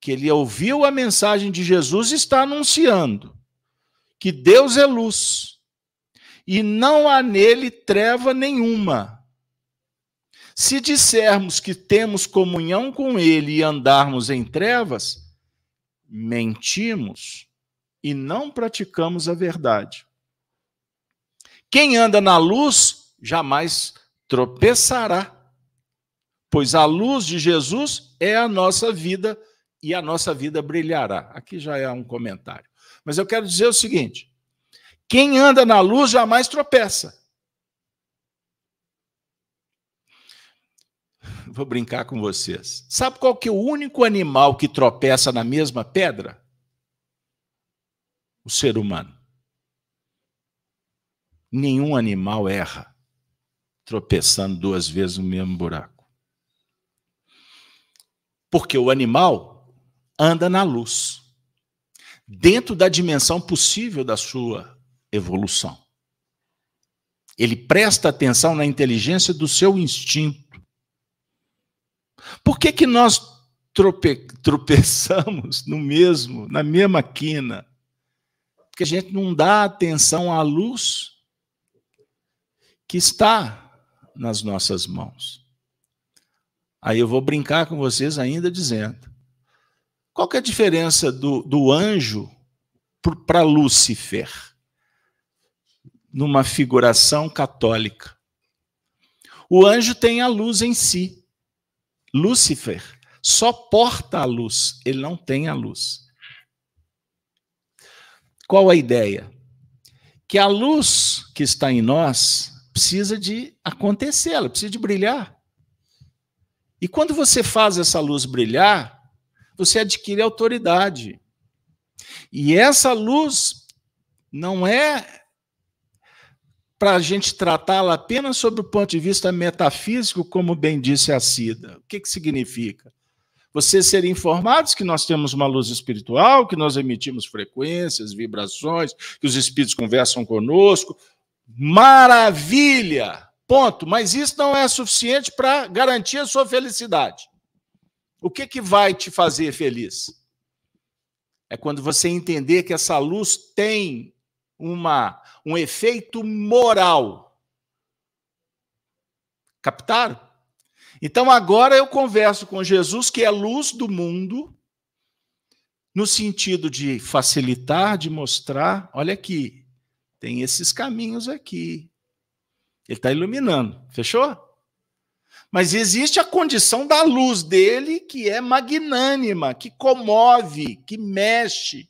que ele ouviu a mensagem de Jesus e está anunciando que Deus é luz e não há nele treva nenhuma. Se dissermos que temos comunhão com Ele e andarmos em trevas, mentimos e não praticamos a verdade. Quem anda na luz jamais tropeçará, pois a luz de Jesus é a nossa vida e a nossa vida brilhará. Aqui já é um comentário. Mas eu quero dizer o seguinte: quem anda na luz jamais tropeça. Vou brincar com vocês. Sabe qual que é o único animal que tropeça na mesma pedra? O ser humano. Nenhum animal erra tropeçando duas vezes no mesmo buraco. Porque o animal anda na luz, dentro da dimensão possível da sua evolução. Ele presta atenção na inteligência do seu instinto. Por que, que nós trope tropeçamos no mesmo, na mesma quina? Porque a gente não dá atenção à luz que está nas nossas mãos. Aí eu vou brincar com vocês ainda dizendo: qual que é a diferença do, do anjo para Lúcifer? Numa figuração católica. O anjo tem a luz em si. Lúcifer só porta a luz, ele não tem a luz. Qual a ideia? Que a luz que está em nós precisa de acontecer, ela precisa de brilhar. E quando você faz essa luz brilhar, você adquire autoridade. E essa luz não é para a gente tratá-la apenas sob o ponto de vista metafísico, como bem disse a Cida. O que, que significa? Vocês serem informados que nós temos uma luz espiritual, que nós emitimos frequências, vibrações, que os espíritos conversam conosco, Maravilha! Ponto. Mas isso não é suficiente para garantir a sua felicidade. O que, que vai te fazer feliz? É quando você entender que essa luz tem uma, um efeito moral. Captaram? Então agora eu converso com Jesus, que é luz do mundo, no sentido de facilitar, de mostrar. Olha aqui, tem esses caminhos aqui. Ele está iluminando. Fechou? Mas existe a condição da luz dele que é magnânima, que comove, que mexe,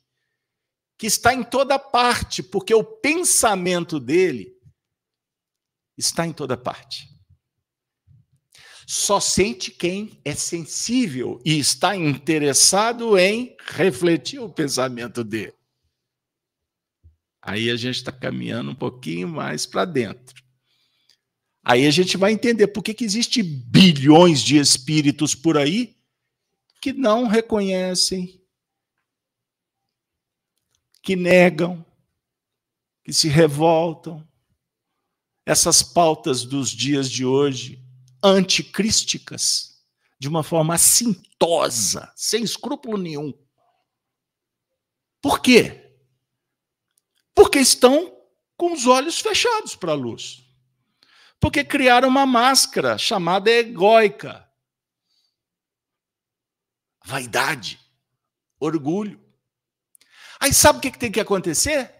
que está em toda parte, porque o pensamento dele está em toda parte. Só sente quem é sensível e está interessado em refletir o pensamento dele. Aí a gente está caminhando um pouquinho mais para dentro. Aí a gente vai entender por que, que existe bilhões de espíritos por aí que não reconhecem, que negam, que se revoltam. Essas pautas dos dias de hoje, anticrísticas, de uma forma assintosa, sem escrúpulo nenhum. Por quê? Porque estão com os olhos fechados para a luz. Porque criaram uma máscara chamada egóica. Vaidade, orgulho. Aí sabe o que tem que acontecer?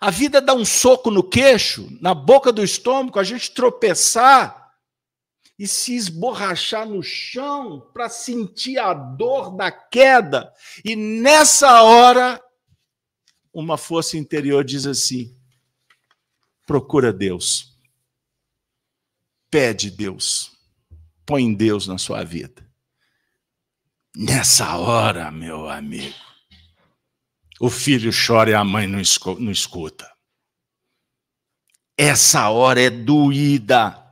A vida dá um soco no queixo, na boca do estômago, a gente tropeçar e se esborrachar no chão para sentir a dor da queda. E nessa hora uma força interior diz assim: procura Deus, pede Deus, põe Deus na sua vida. Nessa hora, meu amigo, o filho chora e a mãe não escuta. Essa hora é doída.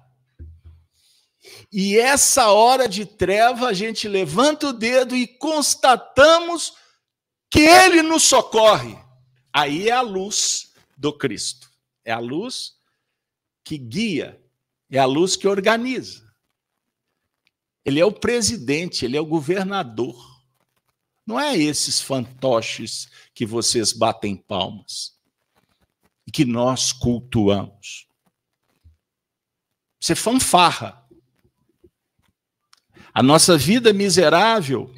E essa hora de treva, a gente levanta o dedo e constatamos que ele nos socorre. Aí é a luz do Cristo. É a luz que guia, é a luz que organiza. Ele é o presidente, ele é o governador. Não é esses fantoches que vocês batem palmas e que nós cultuamos. Você fanfarra. A nossa vida miserável,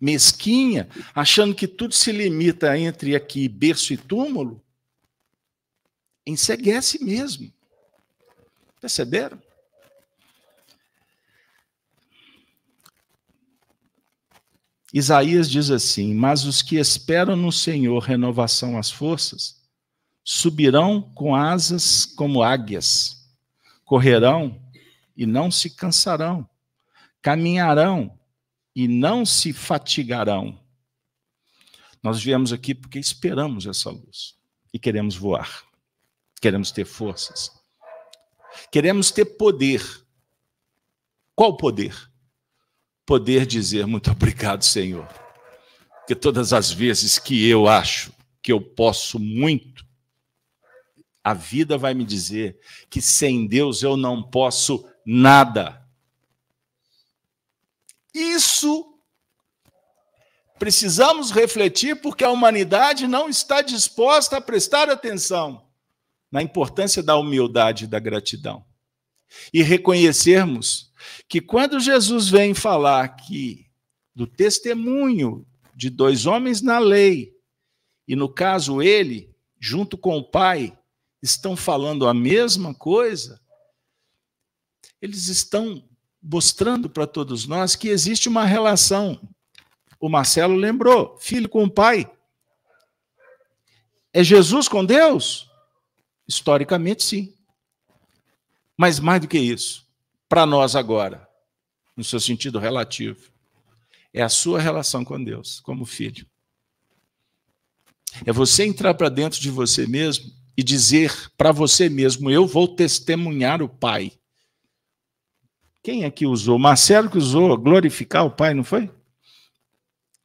mesquinha, achando que tudo se limita entre aqui berço e túmulo, enseguece mesmo. Perceberam? Isaías diz assim: Mas os que esperam no Senhor renovação às forças, subirão com asas como águias, correrão e não se cansarão, caminharão e não se fatigarão. Nós viemos aqui porque esperamos essa luz e queremos voar, queremos ter forças, queremos ter poder. Qual poder? Poder dizer muito obrigado, Senhor. Porque todas as vezes que eu acho que eu posso muito, a vida vai me dizer que sem Deus eu não posso nada. Isso precisamos refletir porque a humanidade não está disposta a prestar atenção na importância da humildade e da gratidão. E reconhecermos que quando Jesus vem falar que do testemunho de dois homens na lei, e no caso ele, junto com o pai, estão falando a mesma coisa, eles estão mostrando para todos nós que existe uma relação. O Marcelo lembrou, filho com o pai. É Jesus com Deus? Historicamente, sim. Mas mais do que isso, para nós agora, no seu sentido relativo. É a sua relação com Deus, como filho. É você entrar para dentro de você mesmo e dizer para você mesmo: Eu vou testemunhar o Pai. Quem é que usou? Marcelo que usou glorificar o Pai, não foi?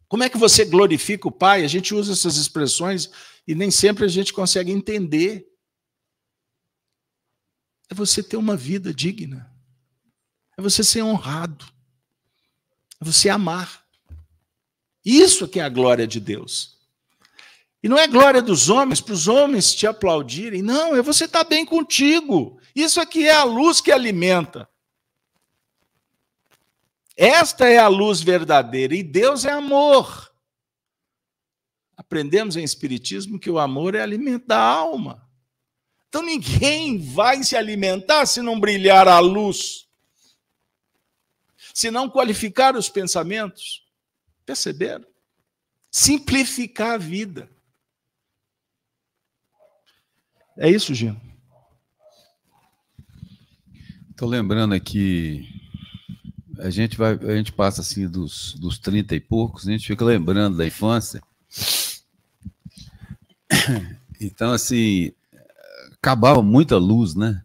Como é que você glorifica o Pai? A gente usa essas expressões e nem sempre a gente consegue entender. É você ter uma vida digna. É você ser honrado. É você amar. Isso que é a glória de Deus. E não é glória dos homens, para os homens te aplaudirem. Não, é você estar tá bem contigo. Isso aqui é a luz que alimenta. Esta é a luz verdadeira e Deus é amor. Aprendemos em Espiritismo que o amor é alimento da alma. Então ninguém vai se alimentar se não brilhar a luz se não qualificar os pensamentos. Perceberam? Simplificar a vida. É isso, Gino. Estou lembrando aqui, a gente vai, a gente passa assim dos, dos 30 e poucos, a gente fica lembrando da infância. Então, assim, acabava muita luz, né?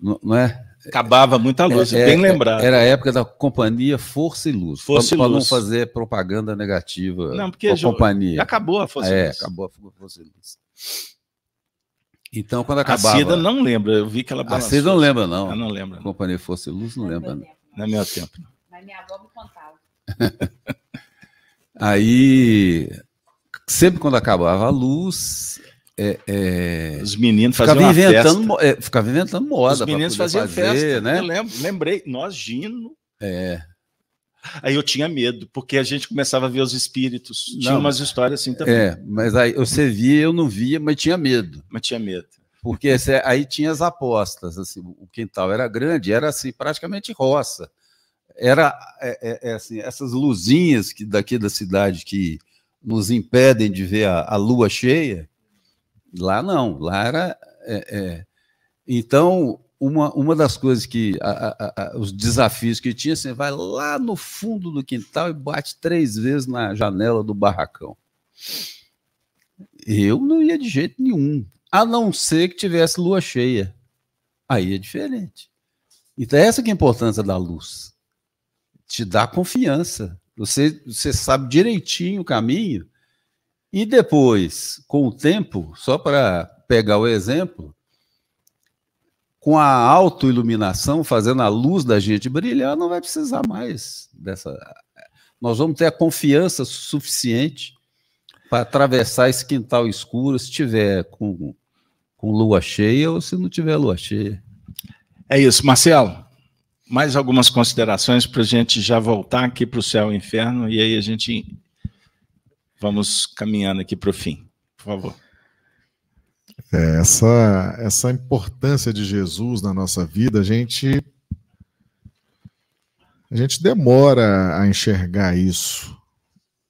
Não, não é? Acabava muita luz, é, bem é, lembrado. Era a época da companhia Força e Luz. Força para não fazer propaganda negativa não, porque a companhia. Acabou a Força é, e Luz. acabou a Força e Luz. Então, quando acabava... A Cida não lembra, eu vi que ela balançou. A Cida não lembra, não. Ela não lembra. Companhia Força e Luz não, lembra, não. Não é meu tempo. Mas minha avó me contava. Aí, sempre quando acabava a luz, é, é... Os meninos faziam inventando, festa. É, ficava inventando moda. Os meninos faziam fazer, festa, né? Eu lembro, lembrei, nós, Gino. É. Aí eu tinha medo, porque a gente começava a ver os espíritos. Tinha não, umas histórias assim também. É, mas aí você via, eu não via, mas tinha medo. Mas tinha medo. Porque aí tinha as apostas, assim, o quintal era grande, era assim, praticamente roça. Era é, é, é assim, essas luzinhas que daqui da cidade que nos impedem de ver a, a lua cheia, Lá não, lá era. É, é. Então, uma, uma das coisas que. A, a, a, os desafios que tinha, você vai lá no fundo do quintal e bate três vezes na janela do barracão. Eu não ia de jeito nenhum, a não ser que tivesse lua cheia. Aí é diferente. Então, essa que é a importância da luz. Te dá confiança. Você, você sabe direitinho o caminho e depois, com o tempo, só para pegar o exemplo, com a autoiluminação, fazendo a luz da gente brilhar, não vai precisar mais dessa. Nós vamos ter a confiança suficiente para atravessar esse quintal escuro se tiver com, com lua cheia ou se não tiver lua cheia. É isso, Marcelo. mais algumas considerações para a gente já voltar aqui para o céu e inferno, e aí a gente vamos caminhando aqui para o fim. Por favor. É, essa, essa importância de Jesus na nossa vida, a gente a gente demora a enxergar isso,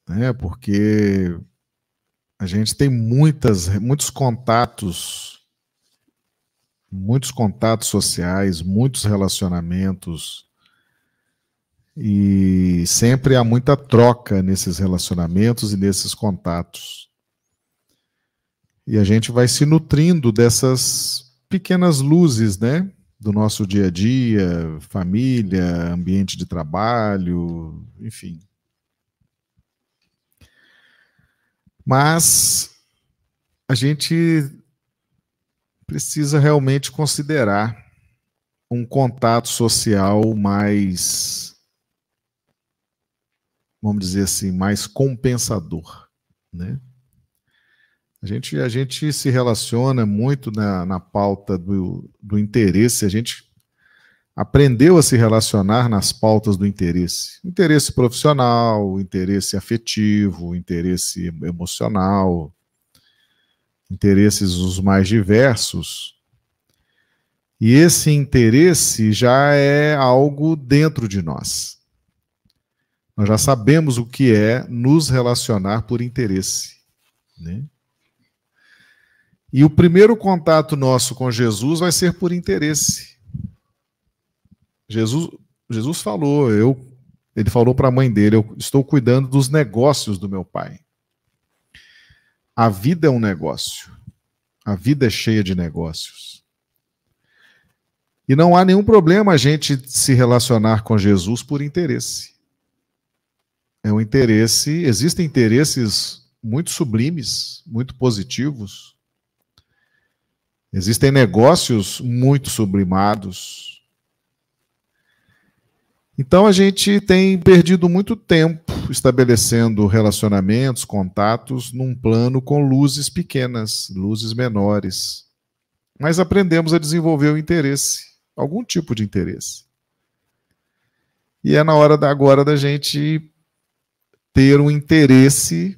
né? Porque a gente tem muitas, muitos contatos, muitos contatos sociais, muitos relacionamentos, e sempre há muita troca nesses relacionamentos e nesses contatos. E a gente vai se nutrindo dessas pequenas luzes, né? do nosso dia a dia, família, ambiente de trabalho, enfim. Mas a gente precisa realmente considerar um contato social mais, vamos dizer assim, mais compensador, né? A gente, a gente se relaciona muito na, na pauta do, do interesse, a gente aprendeu a se relacionar nas pautas do interesse. Interesse profissional, interesse afetivo, interesse emocional, interesses os mais diversos. E esse interesse já é algo dentro de nós. Nós já sabemos o que é nos relacionar por interesse. Né? E o primeiro contato nosso com Jesus vai ser por interesse. Jesus, Jesus falou, eu, ele falou para a mãe dele, eu estou cuidando dos negócios do meu pai. A vida é um negócio. A vida é cheia de negócios. E não há nenhum problema a gente se relacionar com Jesus por interesse. É um interesse, existem interesses muito sublimes, muito positivos, Existem negócios muito sublimados. Então a gente tem perdido muito tempo estabelecendo relacionamentos, contatos num plano com luzes pequenas, luzes menores. Mas aprendemos a desenvolver o interesse, algum tipo de interesse. E é na hora da, agora da gente ter um interesse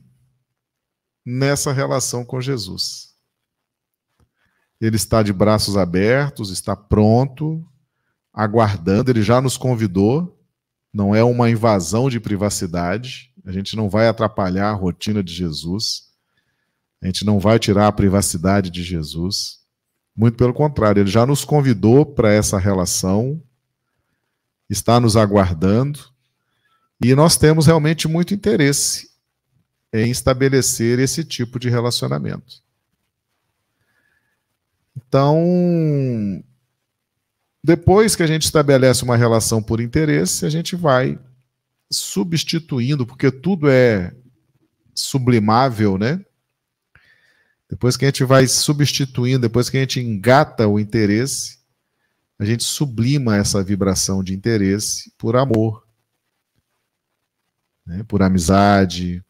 nessa relação com Jesus. Ele está de braços abertos, está pronto, aguardando. Ele já nos convidou. Não é uma invasão de privacidade. A gente não vai atrapalhar a rotina de Jesus. A gente não vai tirar a privacidade de Jesus. Muito pelo contrário, ele já nos convidou para essa relação, está nos aguardando, e nós temos realmente muito interesse em estabelecer esse tipo de relacionamento. Então, depois que a gente estabelece uma relação por interesse, a gente vai substituindo, porque tudo é sublimável, né? Depois que a gente vai substituindo, depois que a gente engata o interesse, a gente sublima essa vibração de interesse por amor, né? por amizade.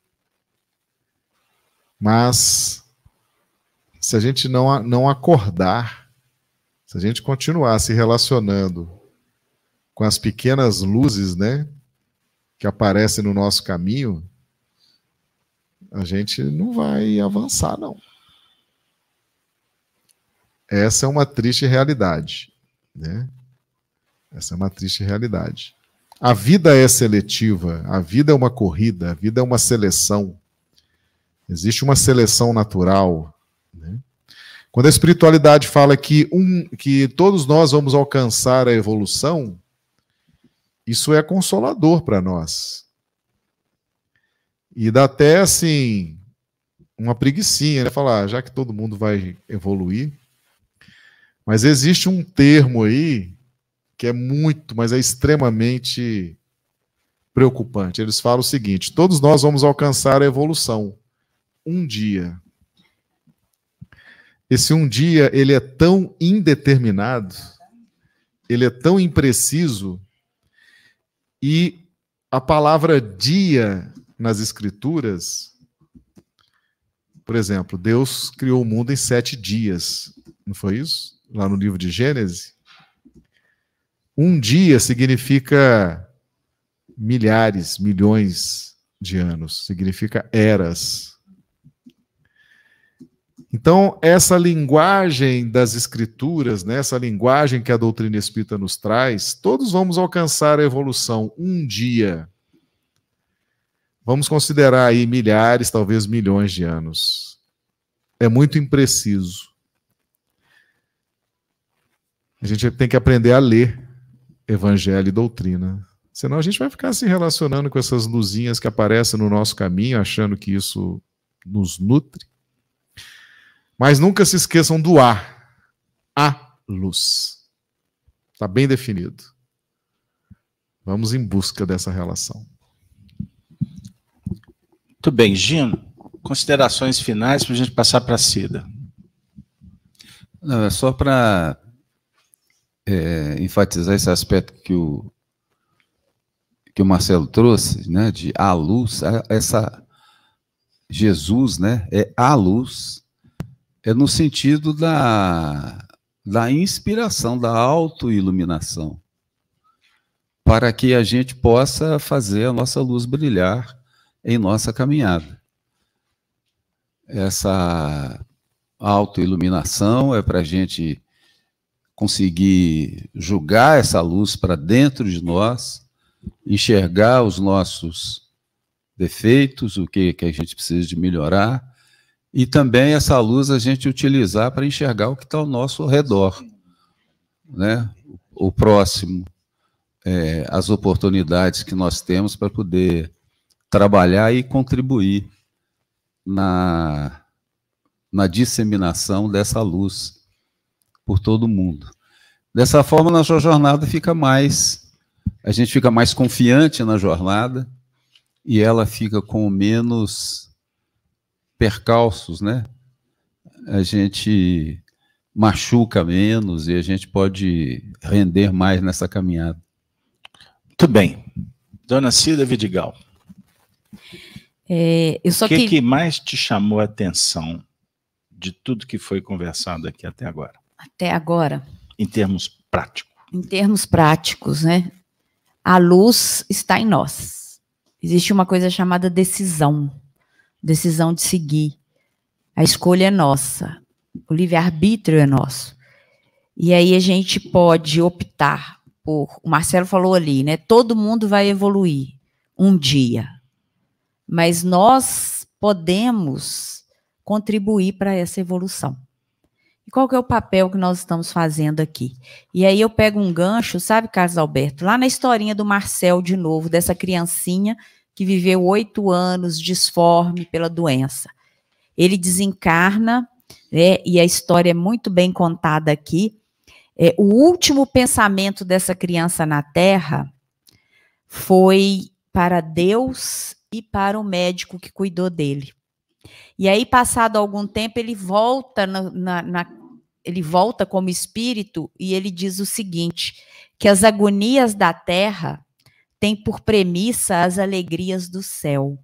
Mas se a gente não, não acordar, se a gente continuar se relacionando com as pequenas luzes, né, que aparecem no nosso caminho, a gente não vai avançar, não. Essa é uma triste realidade, né? Essa é uma triste realidade. A vida é seletiva, a vida é uma corrida, a vida é uma seleção. Existe uma seleção natural, né? Quando a espiritualidade fala que, um, que todos nós vamos alcançar a evolução, isso é consolador para nós. E dá até assim uma preguiçinha, né? Falar, ah, já que todo mundo vai evoluir. Mas existe um termo aí que é muito, mas é extremamente preocupante. Eles falam o seguinte: todos nós vamos alcançar a evolução um dia. Esse um dia, ele é tão indeterminado, ele é tão impreciso, e a palavra dia nas Escrituras, por exemplo, Deus criou o mundo em sete dias, não foi isso? Lá no livro de Gênesis. Um dia significa milhares, milhões de anos, significa eras. Então, essa linguagem das escrituras, né, essa linguagem que a doutrina espírita nos traz, todos vamos alcançar a evolução um dia. Vamos considerar aí milhares, talvez milhões de anos. É muito impreciso. A gente tem que aprender a ler evangelho e doutrina. Senão a gente vai ficar se relacionando com essas luzinhas que aparecem no nosso caminho, achando que isso nos nutre. Mas nunca se esqueçam do A. A luz. Está bem definido. Vamos em busca dessa relação. Muito bem, Gino. Considerações finais para a gente passar para a Cida. Não, é só para é, enfatizar esse aspecto que o, que o Marcelo trouxe, né, de a luz, essa Jesus, né, é a luz, é no sentido da, da inspiração, da autoiluminação, para que a gente possa fazer a nossa luz brilhar em nossa caminhada. Essa autoiluminação é para a gente conseguir julgar essa luz para dentro de nós, enxergar os nossos defeitos, o que, que a gente precisa de melhorar, e também essa luz a gente utilizar para enxergar o que está ao nosso redor, né? o próximo, é, as oportunidades que nós temos para poder trabalhar e contribuir na, na disseminação dessa luz por todo mundo. Dessa forma, nossa jornada fica mais. A gente fica mais confiante na jornada e ela fica com menos percalços, né? A gente machuca menos e a gente pode render mais nessa caminhada. Muito bem. Dona Cida Vidigal. É, eu só o que, que... que mais te chamou a atenção de tudo que foi conversado aqui até agora? Até agora. Em termos práticos. Em termos práticos, né? A luz está em nós. Existe uma coisa chamada decisão. Decisão de seguir. A escolha é nossa. O livre-arbítrio é nosso. E aí a gente pode optar por. O Marcelo falou ali, né? Todo mundo vai evoluir um dia. Mas nós podemos contribuir para essa evolução. Qual que é o papel que nós estamos fazendo aqui? E aí eu pego um gancho, sabe, Carlos Alberto, lá na historinha do Marcel de novo, dessa criancinha que viveu oito anos disforme pela doença. Ele desencarna, né, e a história é muito bem contada aqui. É, o último pensamento dessa criança na Terra foi para Deus e para o médico que cuidou dele. E aí, passado algum tempo, ele volta na, na, na, ele volta como espírito e ele diz o seguinte: que as agonias da terra têm por premissa as alegrias do céu.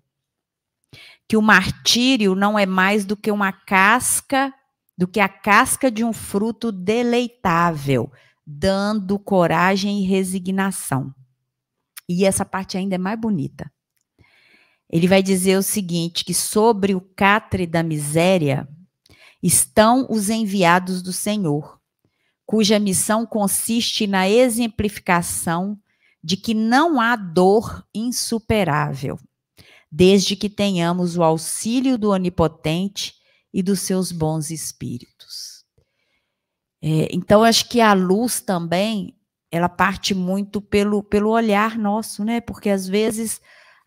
Que o martírio não é mais do que uma casca, do que a casca de um fruto deleitável, dando coragem e resignação. E essa parte ainda é mais bonita. Ele vai dizer o seguinte: que sobre o catre da miséria estão os enviados do Senhor, cuja missão consiste na exemplificação de que não há dor insuperável, desde que tenhamos o auxílio do Onipotente e dos seus bons espíritos. É, então, acho que a luz também, ela parte muito pelo, pelo olhar nosso, né? Porque às vezes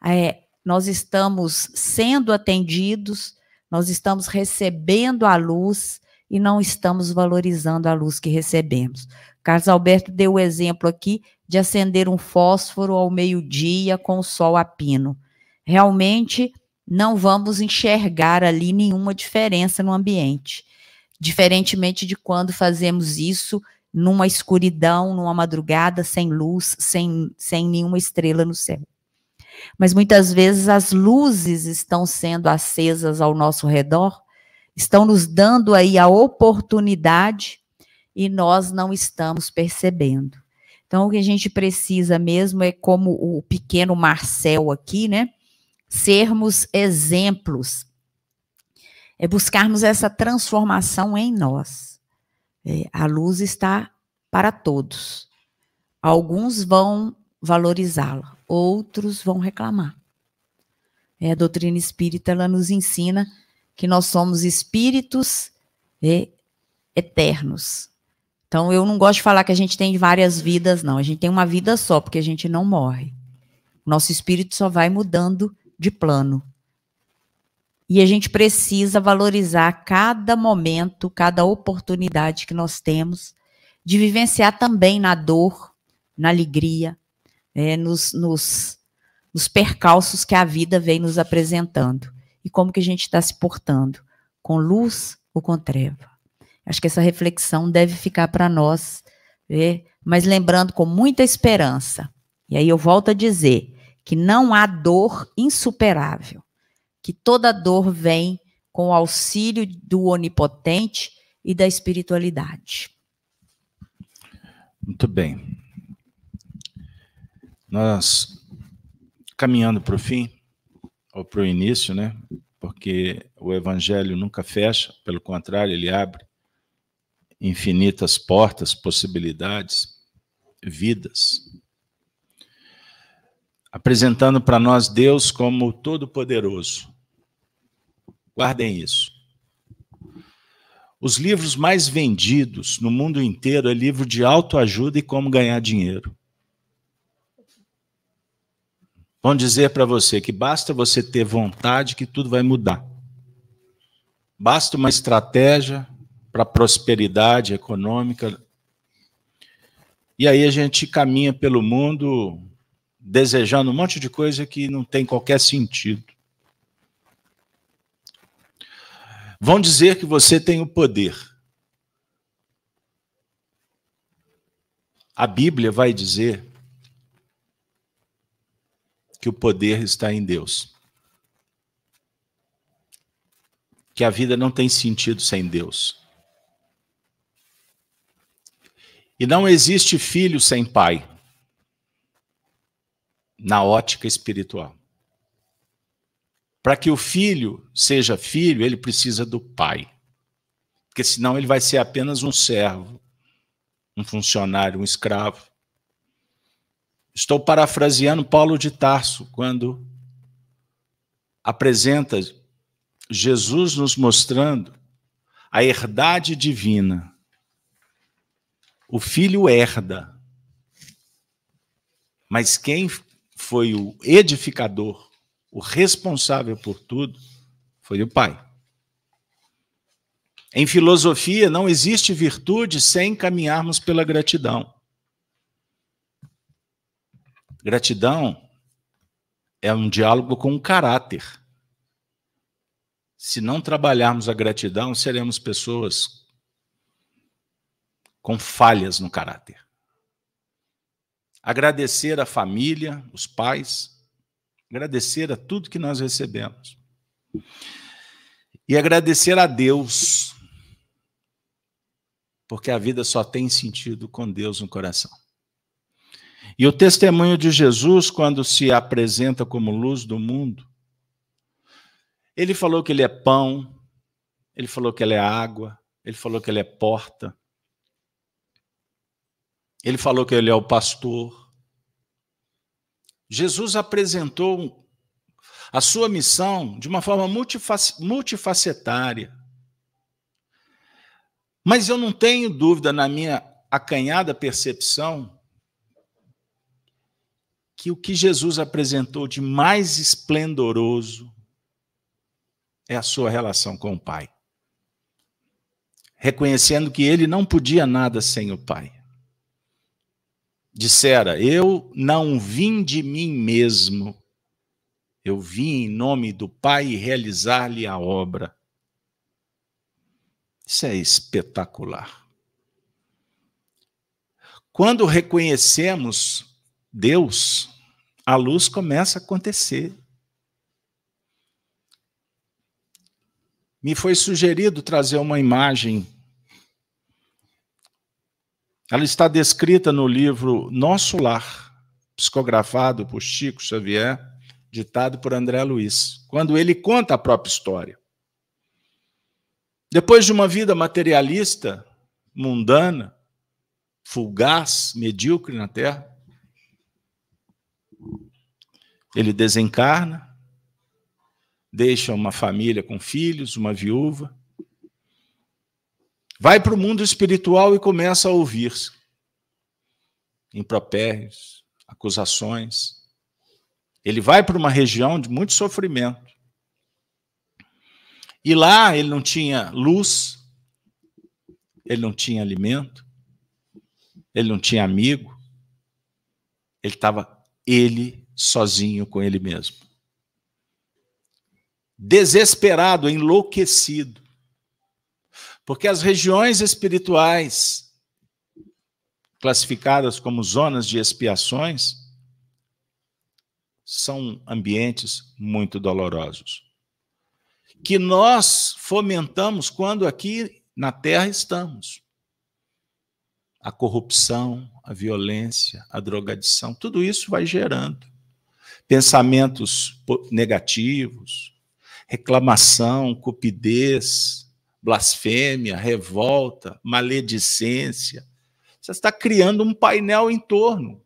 é, nós estamos sendo atendidos, nós estamos recebendo a luz e não estamos valorizando a luz que recebemos. Carlos Alberto deu o exemplo aqui de acender um fósforo ao meio-dia com o sol a pino. Realmente não vamos enxergar ali nenhuma diferença no ambiente. Diferentemente de quando fazemos isso numa escuridão, numa madrugada, sem luz, sem, sem nenhuma estrela no céu mas muitas vezes as luzes estão sendo acesas ao nosso redor, estão nos dando aí a oportunidade e nós não estamos percebendo. Então, o que a gente precisa mesmo é, como o pequeno Marcel aqui, né? Sermos exemplos. É buscarmos essa transformação em nós. É, a luz está para todos. Alguns vão valorizá-la, outros vão reclamar. É, a doutrina espírita ela nos ensina que nós somos espíritos eternos. Então, eu não gosto de falar que a gente tem várias vidas, não. A gente tem uma vida só, porque a gente não morre. Nosso espírito só vai mudando de plano. E a gente precisa valorizar cada momento, cada oportunidade que nós temos de vivenciar também na dor, na alegria, é, nos, nos, nos percalços que a vida vem nos apresentando. E como que a gente está se portando? Com luz ou com treva? Acho que essa reflexão deve ficar para nós, é, mas lembrando com muita esperança. E aí eu volto a dizer que não há dor insuperável, que toda dor vem com o auxílio do onipotente e da espiritualidade. Muito bem. Nós caminhando para o fim, ou para o início, né? Porque o evangelho nunca fecha, pelo contrário, ele abre infinitas portas, possibilidades, vidas. Apresentando para nós Deus como Todo-Poderoso. Guardem isso. Os livros mais vendidos no mundo inteiro é livro de autoajuda e como ganhar dinheiro. Vão dizer para você que basta você ter vontade que tudo vai mudar. Basta uma estratégia para prosperidade econômica. E aí a gente caminha pelo mundo desejando um monte de coisa que não tem qualquer sentido. Vão dizer que você tem o poder. A Bíblia vai dizer que o poder está em Deus. Que a vida não tem sentido sem Deus. E não existe filho sem pai, na ótica espiritual. Para que o filho seja filho, ele precisa do pai. Porque senão ele vai ser apenas um servo, um funcionário, um escravo. Estou parafraseando Paulo de Tarso quando apresenta Jesus nos mostrando a herdade divina. O filho herda. Mas quem foi o edificador o responsável por tudo foi o Pai. Em filosofia, não existe virtude sem caminharmos pela gratidão. Gratidão é um diálogo com o caráter. Se não trabalharmos a gratidão, seremos pessoas com falhas no caráter. Agradecer a família, os pais, Agradecer a tudo que nós recebemos. E agradecer a Deus, porque a vida só tem sentido com Deus no coração. E o testemunho de Jesus, quando se apresenta como luz do mundo, ele falou que ele é pão, ele falou que ele é água, ele falou que ele é porta, ele falou que ele é o pastor, Jesus apresentou a sua missão de uma forma multifacetária. Mas eu não tenho dúvida na minha acanhada percepção que o que Jesus apresentou de mais esplendoroso é a sua relação com o Pai. Reconhecendo que ele não podia nada sem o Pai dissera: Eu não vim de mim mesmo, eu vim em nome do Pai realizar-lhe a obra. Isso é espetacular. Quando reconhecemos Deus, a luz começa a acontecer. Me foi sugerido trazer uma imagem Ela está descrita no livro Nosso Lar, psicografado por Chico Xavier, ditado por André Luiz, quando ele conta a própria história. Depois de uma vida materialista, mundana, fugaz, medíocre na Terra, ele desencarna, deixa uma família com filhos, uma viúva, vai para o mundo espiritual e começa a ouvir-se impropérios, acusações. Ele vai para uma região de muito sofrimento. E lá ele não tinha luz, ele não tinha alimento, ele não tinha amigo, ele estava ele sozinho com ele mesmo. Desesperado, enlouquecido. Porque as regiões espirituais, classificadas como zonas de expiações, são ambientes muito dolorosos. Que nós fomentamos quando aqui na Terra estamos. A corrupção, a violência, a drogadição, tudo isso vai gerando pensamentos negativos, reclamação, cupidez, blasfêmia, revolta, maledicência. Você está criando um painel em torno.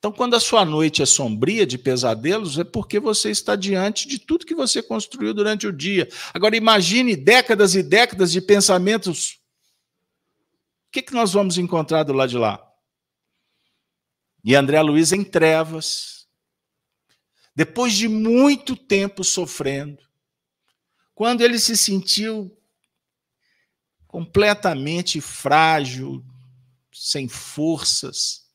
Então, quando a sua noite é sombria de pesadelos, é porque você está diante de tudo que você construiu durante o dia. Agora, imagine décadas e décadas de pensamentos. O que, que nós vamos encontrar do lado de lá? E André Luiz em trevas, depois de muito tempo sofrendo, quando ele se sentiu completamente frágil, sem forças,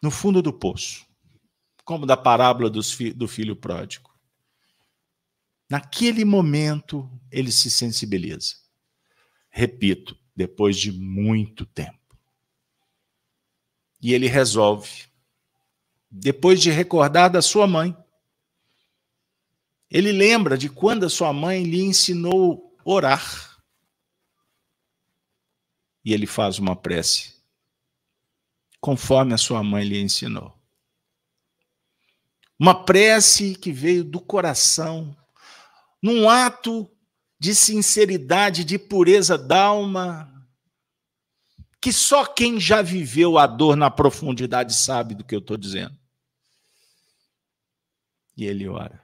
no fundo do poço, como da parábola do filho pródigo. Naquele momento, ele se sensibiliza. Repito, depois de muito tempo. E ele resolve, depois de recordar da sua mãe, ele lembra de quando a sua mãe lhe ensinou orar. E ele faz uma prece, conforme a sua mãe lhe ensinou. Uma prece que veio do coração, num ato de sinceridade, de pureza d'alma, que só quem já viveu a dor na profundidade sabe do que eu estou dizendo. E ele ora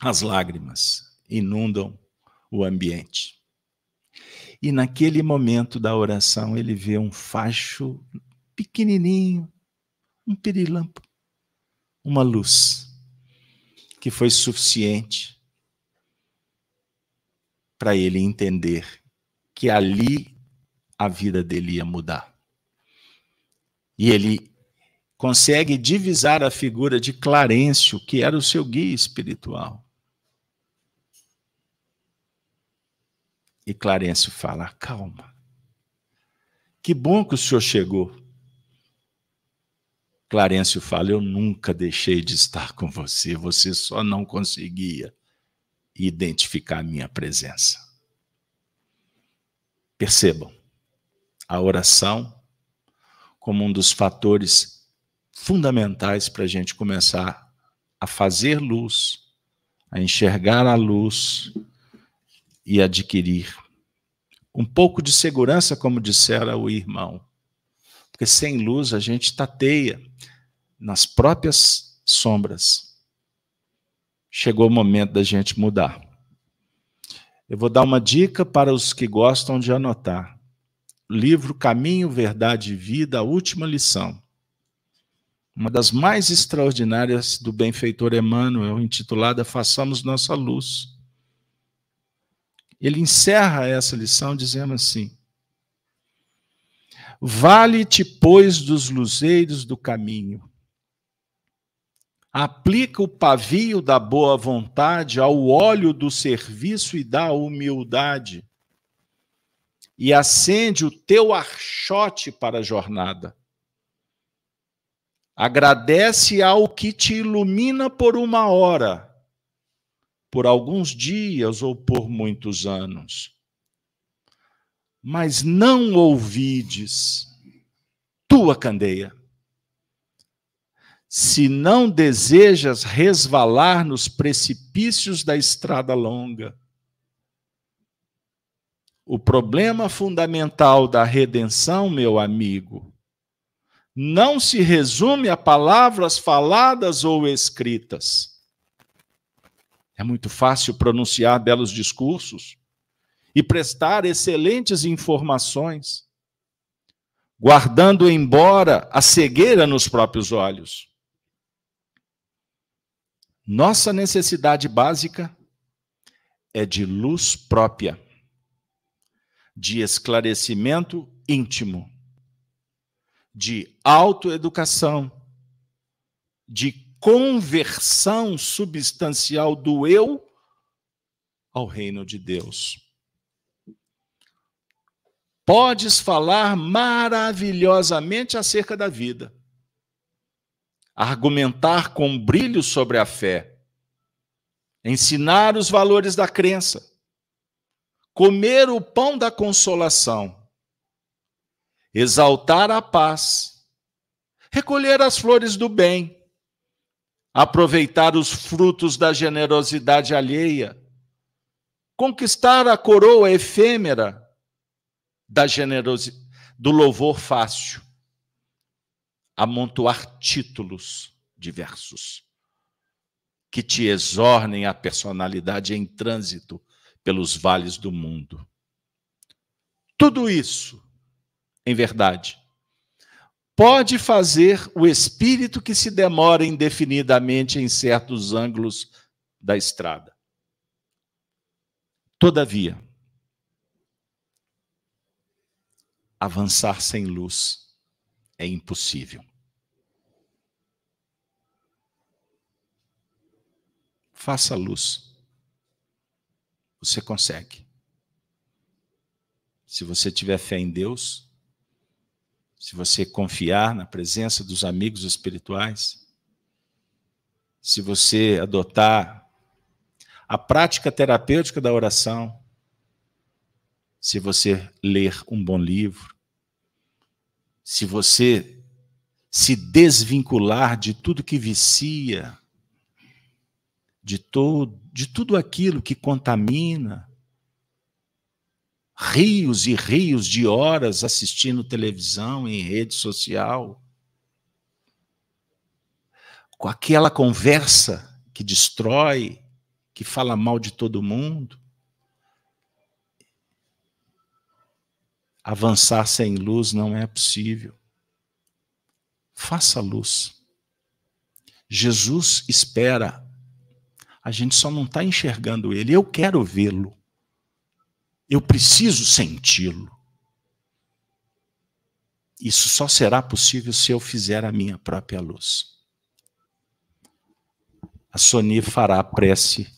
as lágrimas inundam o ambiente. E naquele momento da oração, ele vê um facho pequenininho, um pirilampo, uma luz, que foi suficiente para ele entender que ali a vida dele ia mudar. E ele consegue divisar a figura de Clarencio, que era o seu guia espiritual. E Clarencio fala: calma. Que bom que o senhor chegou. Clarencio fala: Eu nunca deixei de estar com você, você só não conseguia identificar a minha presença. Percebam, a oração como um dos fatores fundamentais para a gente começar a fazer luz, a enxergar a luz e adquirir um pouco de segurança, como dissera o irmão. Porque sem luz a gente tateia nas próprias sombras. Chegou o momento da gente mudar. Eu vou dar uma dica para os que gostam de anotar. Livro Caminho, Verdade e Vida, a última lição. Uma das mais extraordinárias do benfeitor Emmanuel, intitulada Façamos Nossa Luz. Ele encerra essa lição dizendo assim: Vale-te, pois, dos luzeiros do caminho. Aplica o pavio da boa vontade ao óleo do serviço e da humildade. E acende o teu archote para a jornada. Agradece ao que te ilumina por uma hora por alguns dias ou por muitos anos. mas não ouvides, tua candeia. Se não desejas resvalar nos precipícios da estrada longa, o problema fundamental da redenção, meu amigo, não se resume a palavras faladas ou escritas. É muito fácil pronunciar belos discursos e prestar excelentes informações, guardando embora a cegueira nos próprios olhos. Nossa necessidade básica é de luz própria de esclarecimento íntimo, de autoeducação, de conversão substancial do eu ao reino de Deus. Podes falar maravilhosamente acerca da vida, argumentar com brilho sobre a fé, ensinar os valores da crença, comer o pão da consolação, exaltar a paz, recolher as flores do bem, aproveitar os frutos da generosidade alheia, conquistar a coroa efêmera da generosidade, do louvor fácil, amontoar títulos diversos que te exornem a personalidade em trânsito pelos vales do mundo. Tudo isso, em verdade, pode fazer o espírito que se demora indefinidamente em certos ângulos da estrada. Todavia, avançar sem luz é impossível. Faça luz. Você consegue. Se você tiver fé em Deus, se você confiar na presença dos amigos espirituais, se você adotar a prática terapêutica da oração, se você ler um bom livro, se você se desvincular de tudo que vicia, de, todo, de tudo aquilo que contamina, rios e rios de horas assistindo televisão, em rede social, com aquela conversa que destrói, que fala mal de todo mundo. Avançar sem luz não é possível. Faça luz. Jesus espera a gente só não está enxergando ele. Eu quero vê-lo. Eu preciso senti-lo. Isso só será possível se eu fizer a minha própria luz. A Sony fará a prece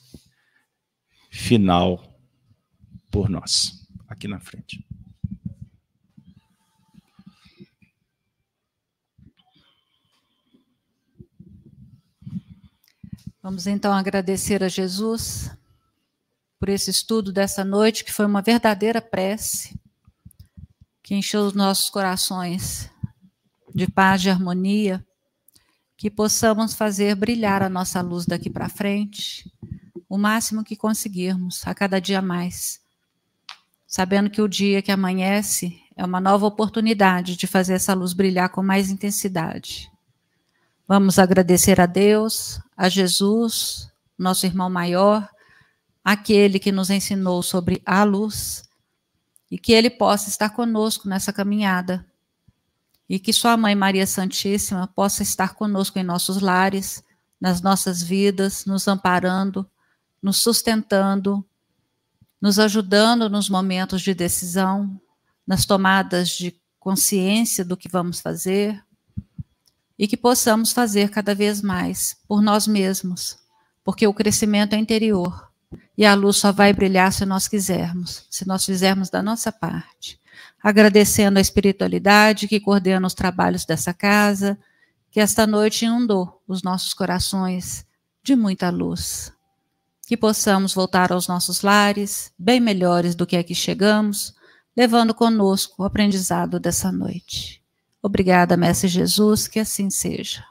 final por nós, aqui na frente. Vamos então agradecer a Jesus por esse estudo dessa noite, que foi uma verdadeira prece, que encheu os nossos corações de paz, de harmonia, que possamos fazer brilhar a nossa luz daqui para frente, o máximo que conseguirmos, a cada dia mais. Sabendo que o dia que amanhece é uma nova oportunidade de fazer essa luz brilhar com mais intensidade. Vamos agradecer a Deus, a Jesus, nosso irmão maior, aquele que nos ensinou sobre a luz, e que ele possa estar conosco nessa caminhada. E que Sua Mãe Maria Santíssima possa estar conosco em nossos lares, nas nossas vidas, nos amparando, nos sustentando, nos ajudando nos momentos de decisão, nas tomadas de consciência do que vamos fazer, e que possamos fazer cada vez mais por nós mesmos, porque o crescimento é interior e a luz só vai brilhar se nós quisermos, se nós fizermos da nossa parte. Agradecendo a espiritualidade que coordena os trabalhos dessa casa, que esta noite inundou os nossos corações de muita luz. Que possamos voltar aos nossos lares, bem melhores do que aqui chegamos, levando conosco o aprendizado dessa noite. Obrigada, Mestre Jesus, que assim seja.